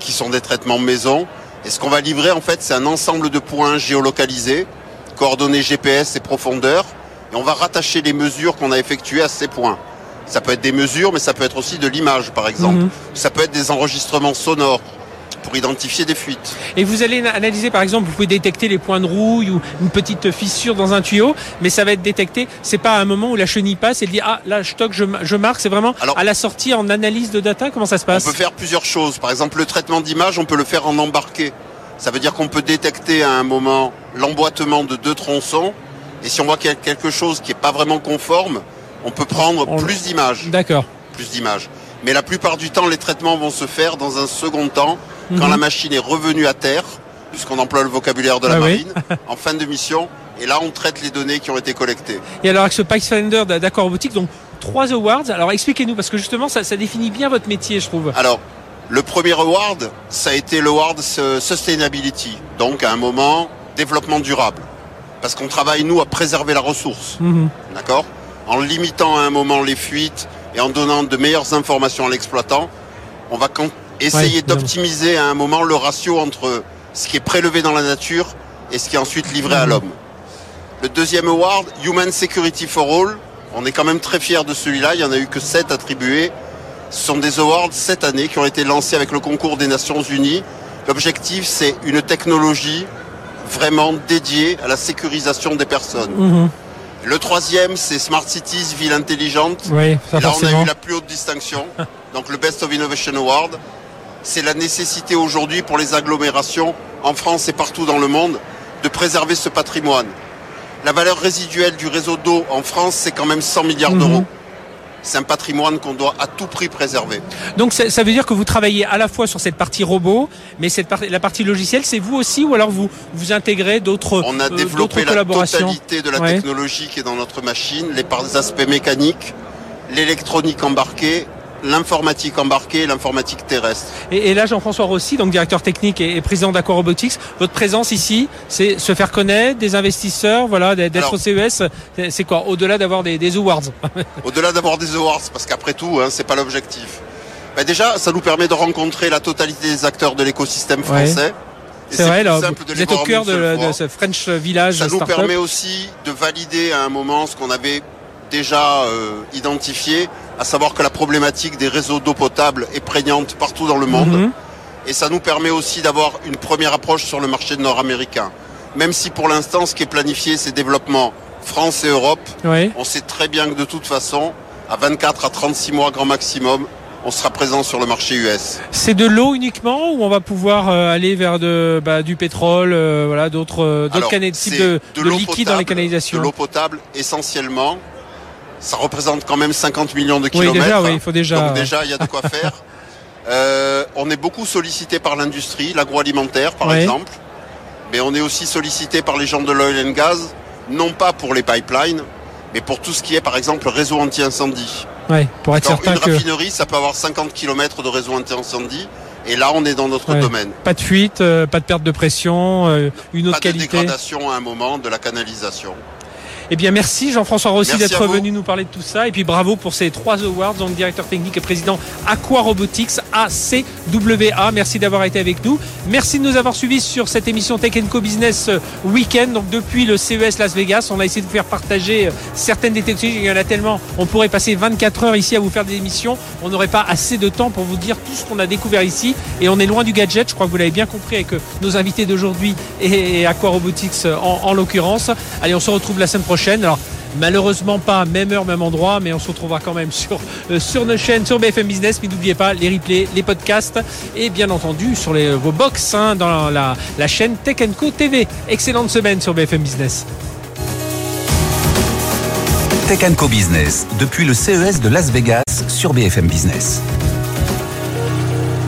qui sont des traitements maison. Et ce qu'on va livrer en fait c'est un ensemble de points géolocalisés, coordonnées GPS et profondeur. Et on va rattacher les mesures qu'on a effectuées à ces points. Ça peut être des mesures mais ça peut être aussi de l'image par exemple. Mhm. Ça peut être des enregistrements sonores pour identifier des fuites. Et vous allez analyser, par exemple, vous pouvez détecter les points de rouille ou une petite fissure dans un tuyau, mais ça va être détecté. C'est pas à un moment où la chenille passe et dit ah là je toque, je, je marque. C'est vraiment Alors, à la sortie en analyse de data. Comment ça se passe On peut faire plusieurs choses. Par exemple, le traitement d'image, on peut le faire en embarqué. Ça veut dire qu'on peut détecter à un moment l'emboîtement de deux tronçons. Et si on voit qu'il y a quelque chose qui n'est pas vraiment conforme, on peut prendre on... plus d'images. D'accord. Plus d'images. Mais la plupart du temps, les traitements vont se faire dans un second temps quand la machine est revenue à terre, puisqu'on emploie le vocabulaire de la ah marine, oui. en fin de mission. Et là, on traite les données qui ont été collectées. Et alors, avec ce Pathfinder d'accord robotique, donc trois awards. Alors, expliquez-nous, parce que justement, ça, ça, définit bien votre métier, je trouve. Alors, le premier award, ça a été l'award Sustainability. Donc, à un moment, développement durable. Parce qu'on travaille, nous, à préserver la ressource. Mmh. D'accord? En limitant à un moment les fuites et en donnant de meilleures informations à l'exploitant, on va essayer ouais, d'optimiser à un moment le ratio entre ce qui est prélevé dans la nature et ce qui est ensuite livré mmh. à l'homme. Le deuxième award, Human Security for All, On est quand même très fiers de celui-là. Il n'y en a eu que 7 attribués. Ce sont des awards cette année qui ont été lancés avec le concours des Nations Unies. L'objectif, c'est une technologie vraiment dédiée à la sécurisation des personnes. Mhm. Le troisième, c'est Smart Cities, ville intelligente. Oui, ça là, on a eu la plus haute distinction, donc le Best of Innovation Award. C'est la nécessité aujourd'hui pour les agglomérations, en France et partout dans le monde, de préserver ce patrimoine. La valeur résiduelle du réseau d'eau en France, c'est quand même 100 milliards Mhm. d'euros. C'est un patrimoine qu'on doit à tout prix préserver. Donc ça, ça veut dire que vous travaillez à la fois sur cette partie robot, mais cette partie, la partie logicielle, c'est vous aussi ou alors vous vous intégrez d'autres On a euh, développé la totalité de la Ouais. technologie qui est dans notre machine, les aspects mécaniques, l'électronique embarquée, l'informatique embarquée et l'informatique terrestre. Et, et là, Jean-François Rossi, donc directeur technique et, et président d'Aqua Robotics, votre présence ici, c'est se faire connaître des investisseurs, voilà, d'être au CES. c'est- quoi Au-delà d'avoir des, des awards. Au-delà d'avoir des awards, parce qu'après tout, hein, c'est pas l'objectif. Ben déjà, ça nous permet de rencontrer la totalité des acteurs de l'écosystème Ouais. français. Et C'est vrai, plus là, simple de vous êtes au cœur de, ce French Village Ça nous permet aussi de valider à un moment ce qu'on avait déjà euh, identifié, à savoir que la problématique des réseaux d'eau potable est prégnante partout dans le monde. Mhm. Et ça nous permet aussi d'avoir une première approche sur le marché nord-américain. Même si pour l'instant, ce qui est planifié, c'est développement France et Europe, Ouais. on sait très bien que de toute façon, à 24 à 36 mois grand maximum, on sera présent sur le marché US. C'est de l'eau uniquement ou on va pouvoir euh, aller vers de, bah, du pétrole, euh, voilà, d'autres euh, types de, de l'eau liquide dans les canalisations De l'eau potable essentiellement. Ça représente quand même 50 millions de Oui, kilomètres. déjà, oui, il faut déjà. Donc déjà, il y a de quoi faire. Euh, on est beaucoup sollicité par l'industrie, l'agroalimentaire par exemple. Mais on est aussi sollicité par les gens de l'oil and gas, non pas pour les pipelines, mais pour tout ce qui est par exemple réseau anti-incendie. Ouais, pour être Alors, certain une que raffinerie, ça peut avoir 50 km de réseau anti-incendie. Et là, on est dans notre Ouais. domaine. pas de fuite, euh, pas de perte de pression, euh, une autre Pas de qualité. dégradation à un moment de la canalisation. Eh bien, merci Jean-François Rossi d'être venu nous parler de tout ça. Et puis bravo pour ces trois awards, donc directeur technique et président Aqua Robotics ACWA. Merci d'avoir été avec nous. Merci de nous avoir suivis sur cette émission Tech Co Business Weekend. Donc depuis le CES Las Vegas, on a essayé de vous faire partager euh, certaines des technologies. Il y en a tellement. On pourrait passer 24 heures ici à vous faire des émissions. On n'aurait pas assez de temps pour vous dire tout ce qu'on a découvert ici. Et on est loin du gadget. Je crois que vous l'avez bien compris avec euh, nos invités d'aujourd'hui et, Aqua Robotics euh, en, en l'occurrence. Allez, on se retrouve la semaine Alors, malheureusement pas même heure, même endroit, mais on se retrouvera quand même sur, euh, sur nos chaînes, sur BFM Business. Mais n'oubliez pas les replays, les podcasts et bien entendu sur vos box hein, dans la, la chaîne Tech Co TV. Excellente semaine sur BFM Business. Tech Co Business, depuis le CES de Las Vegas sur BFM Business.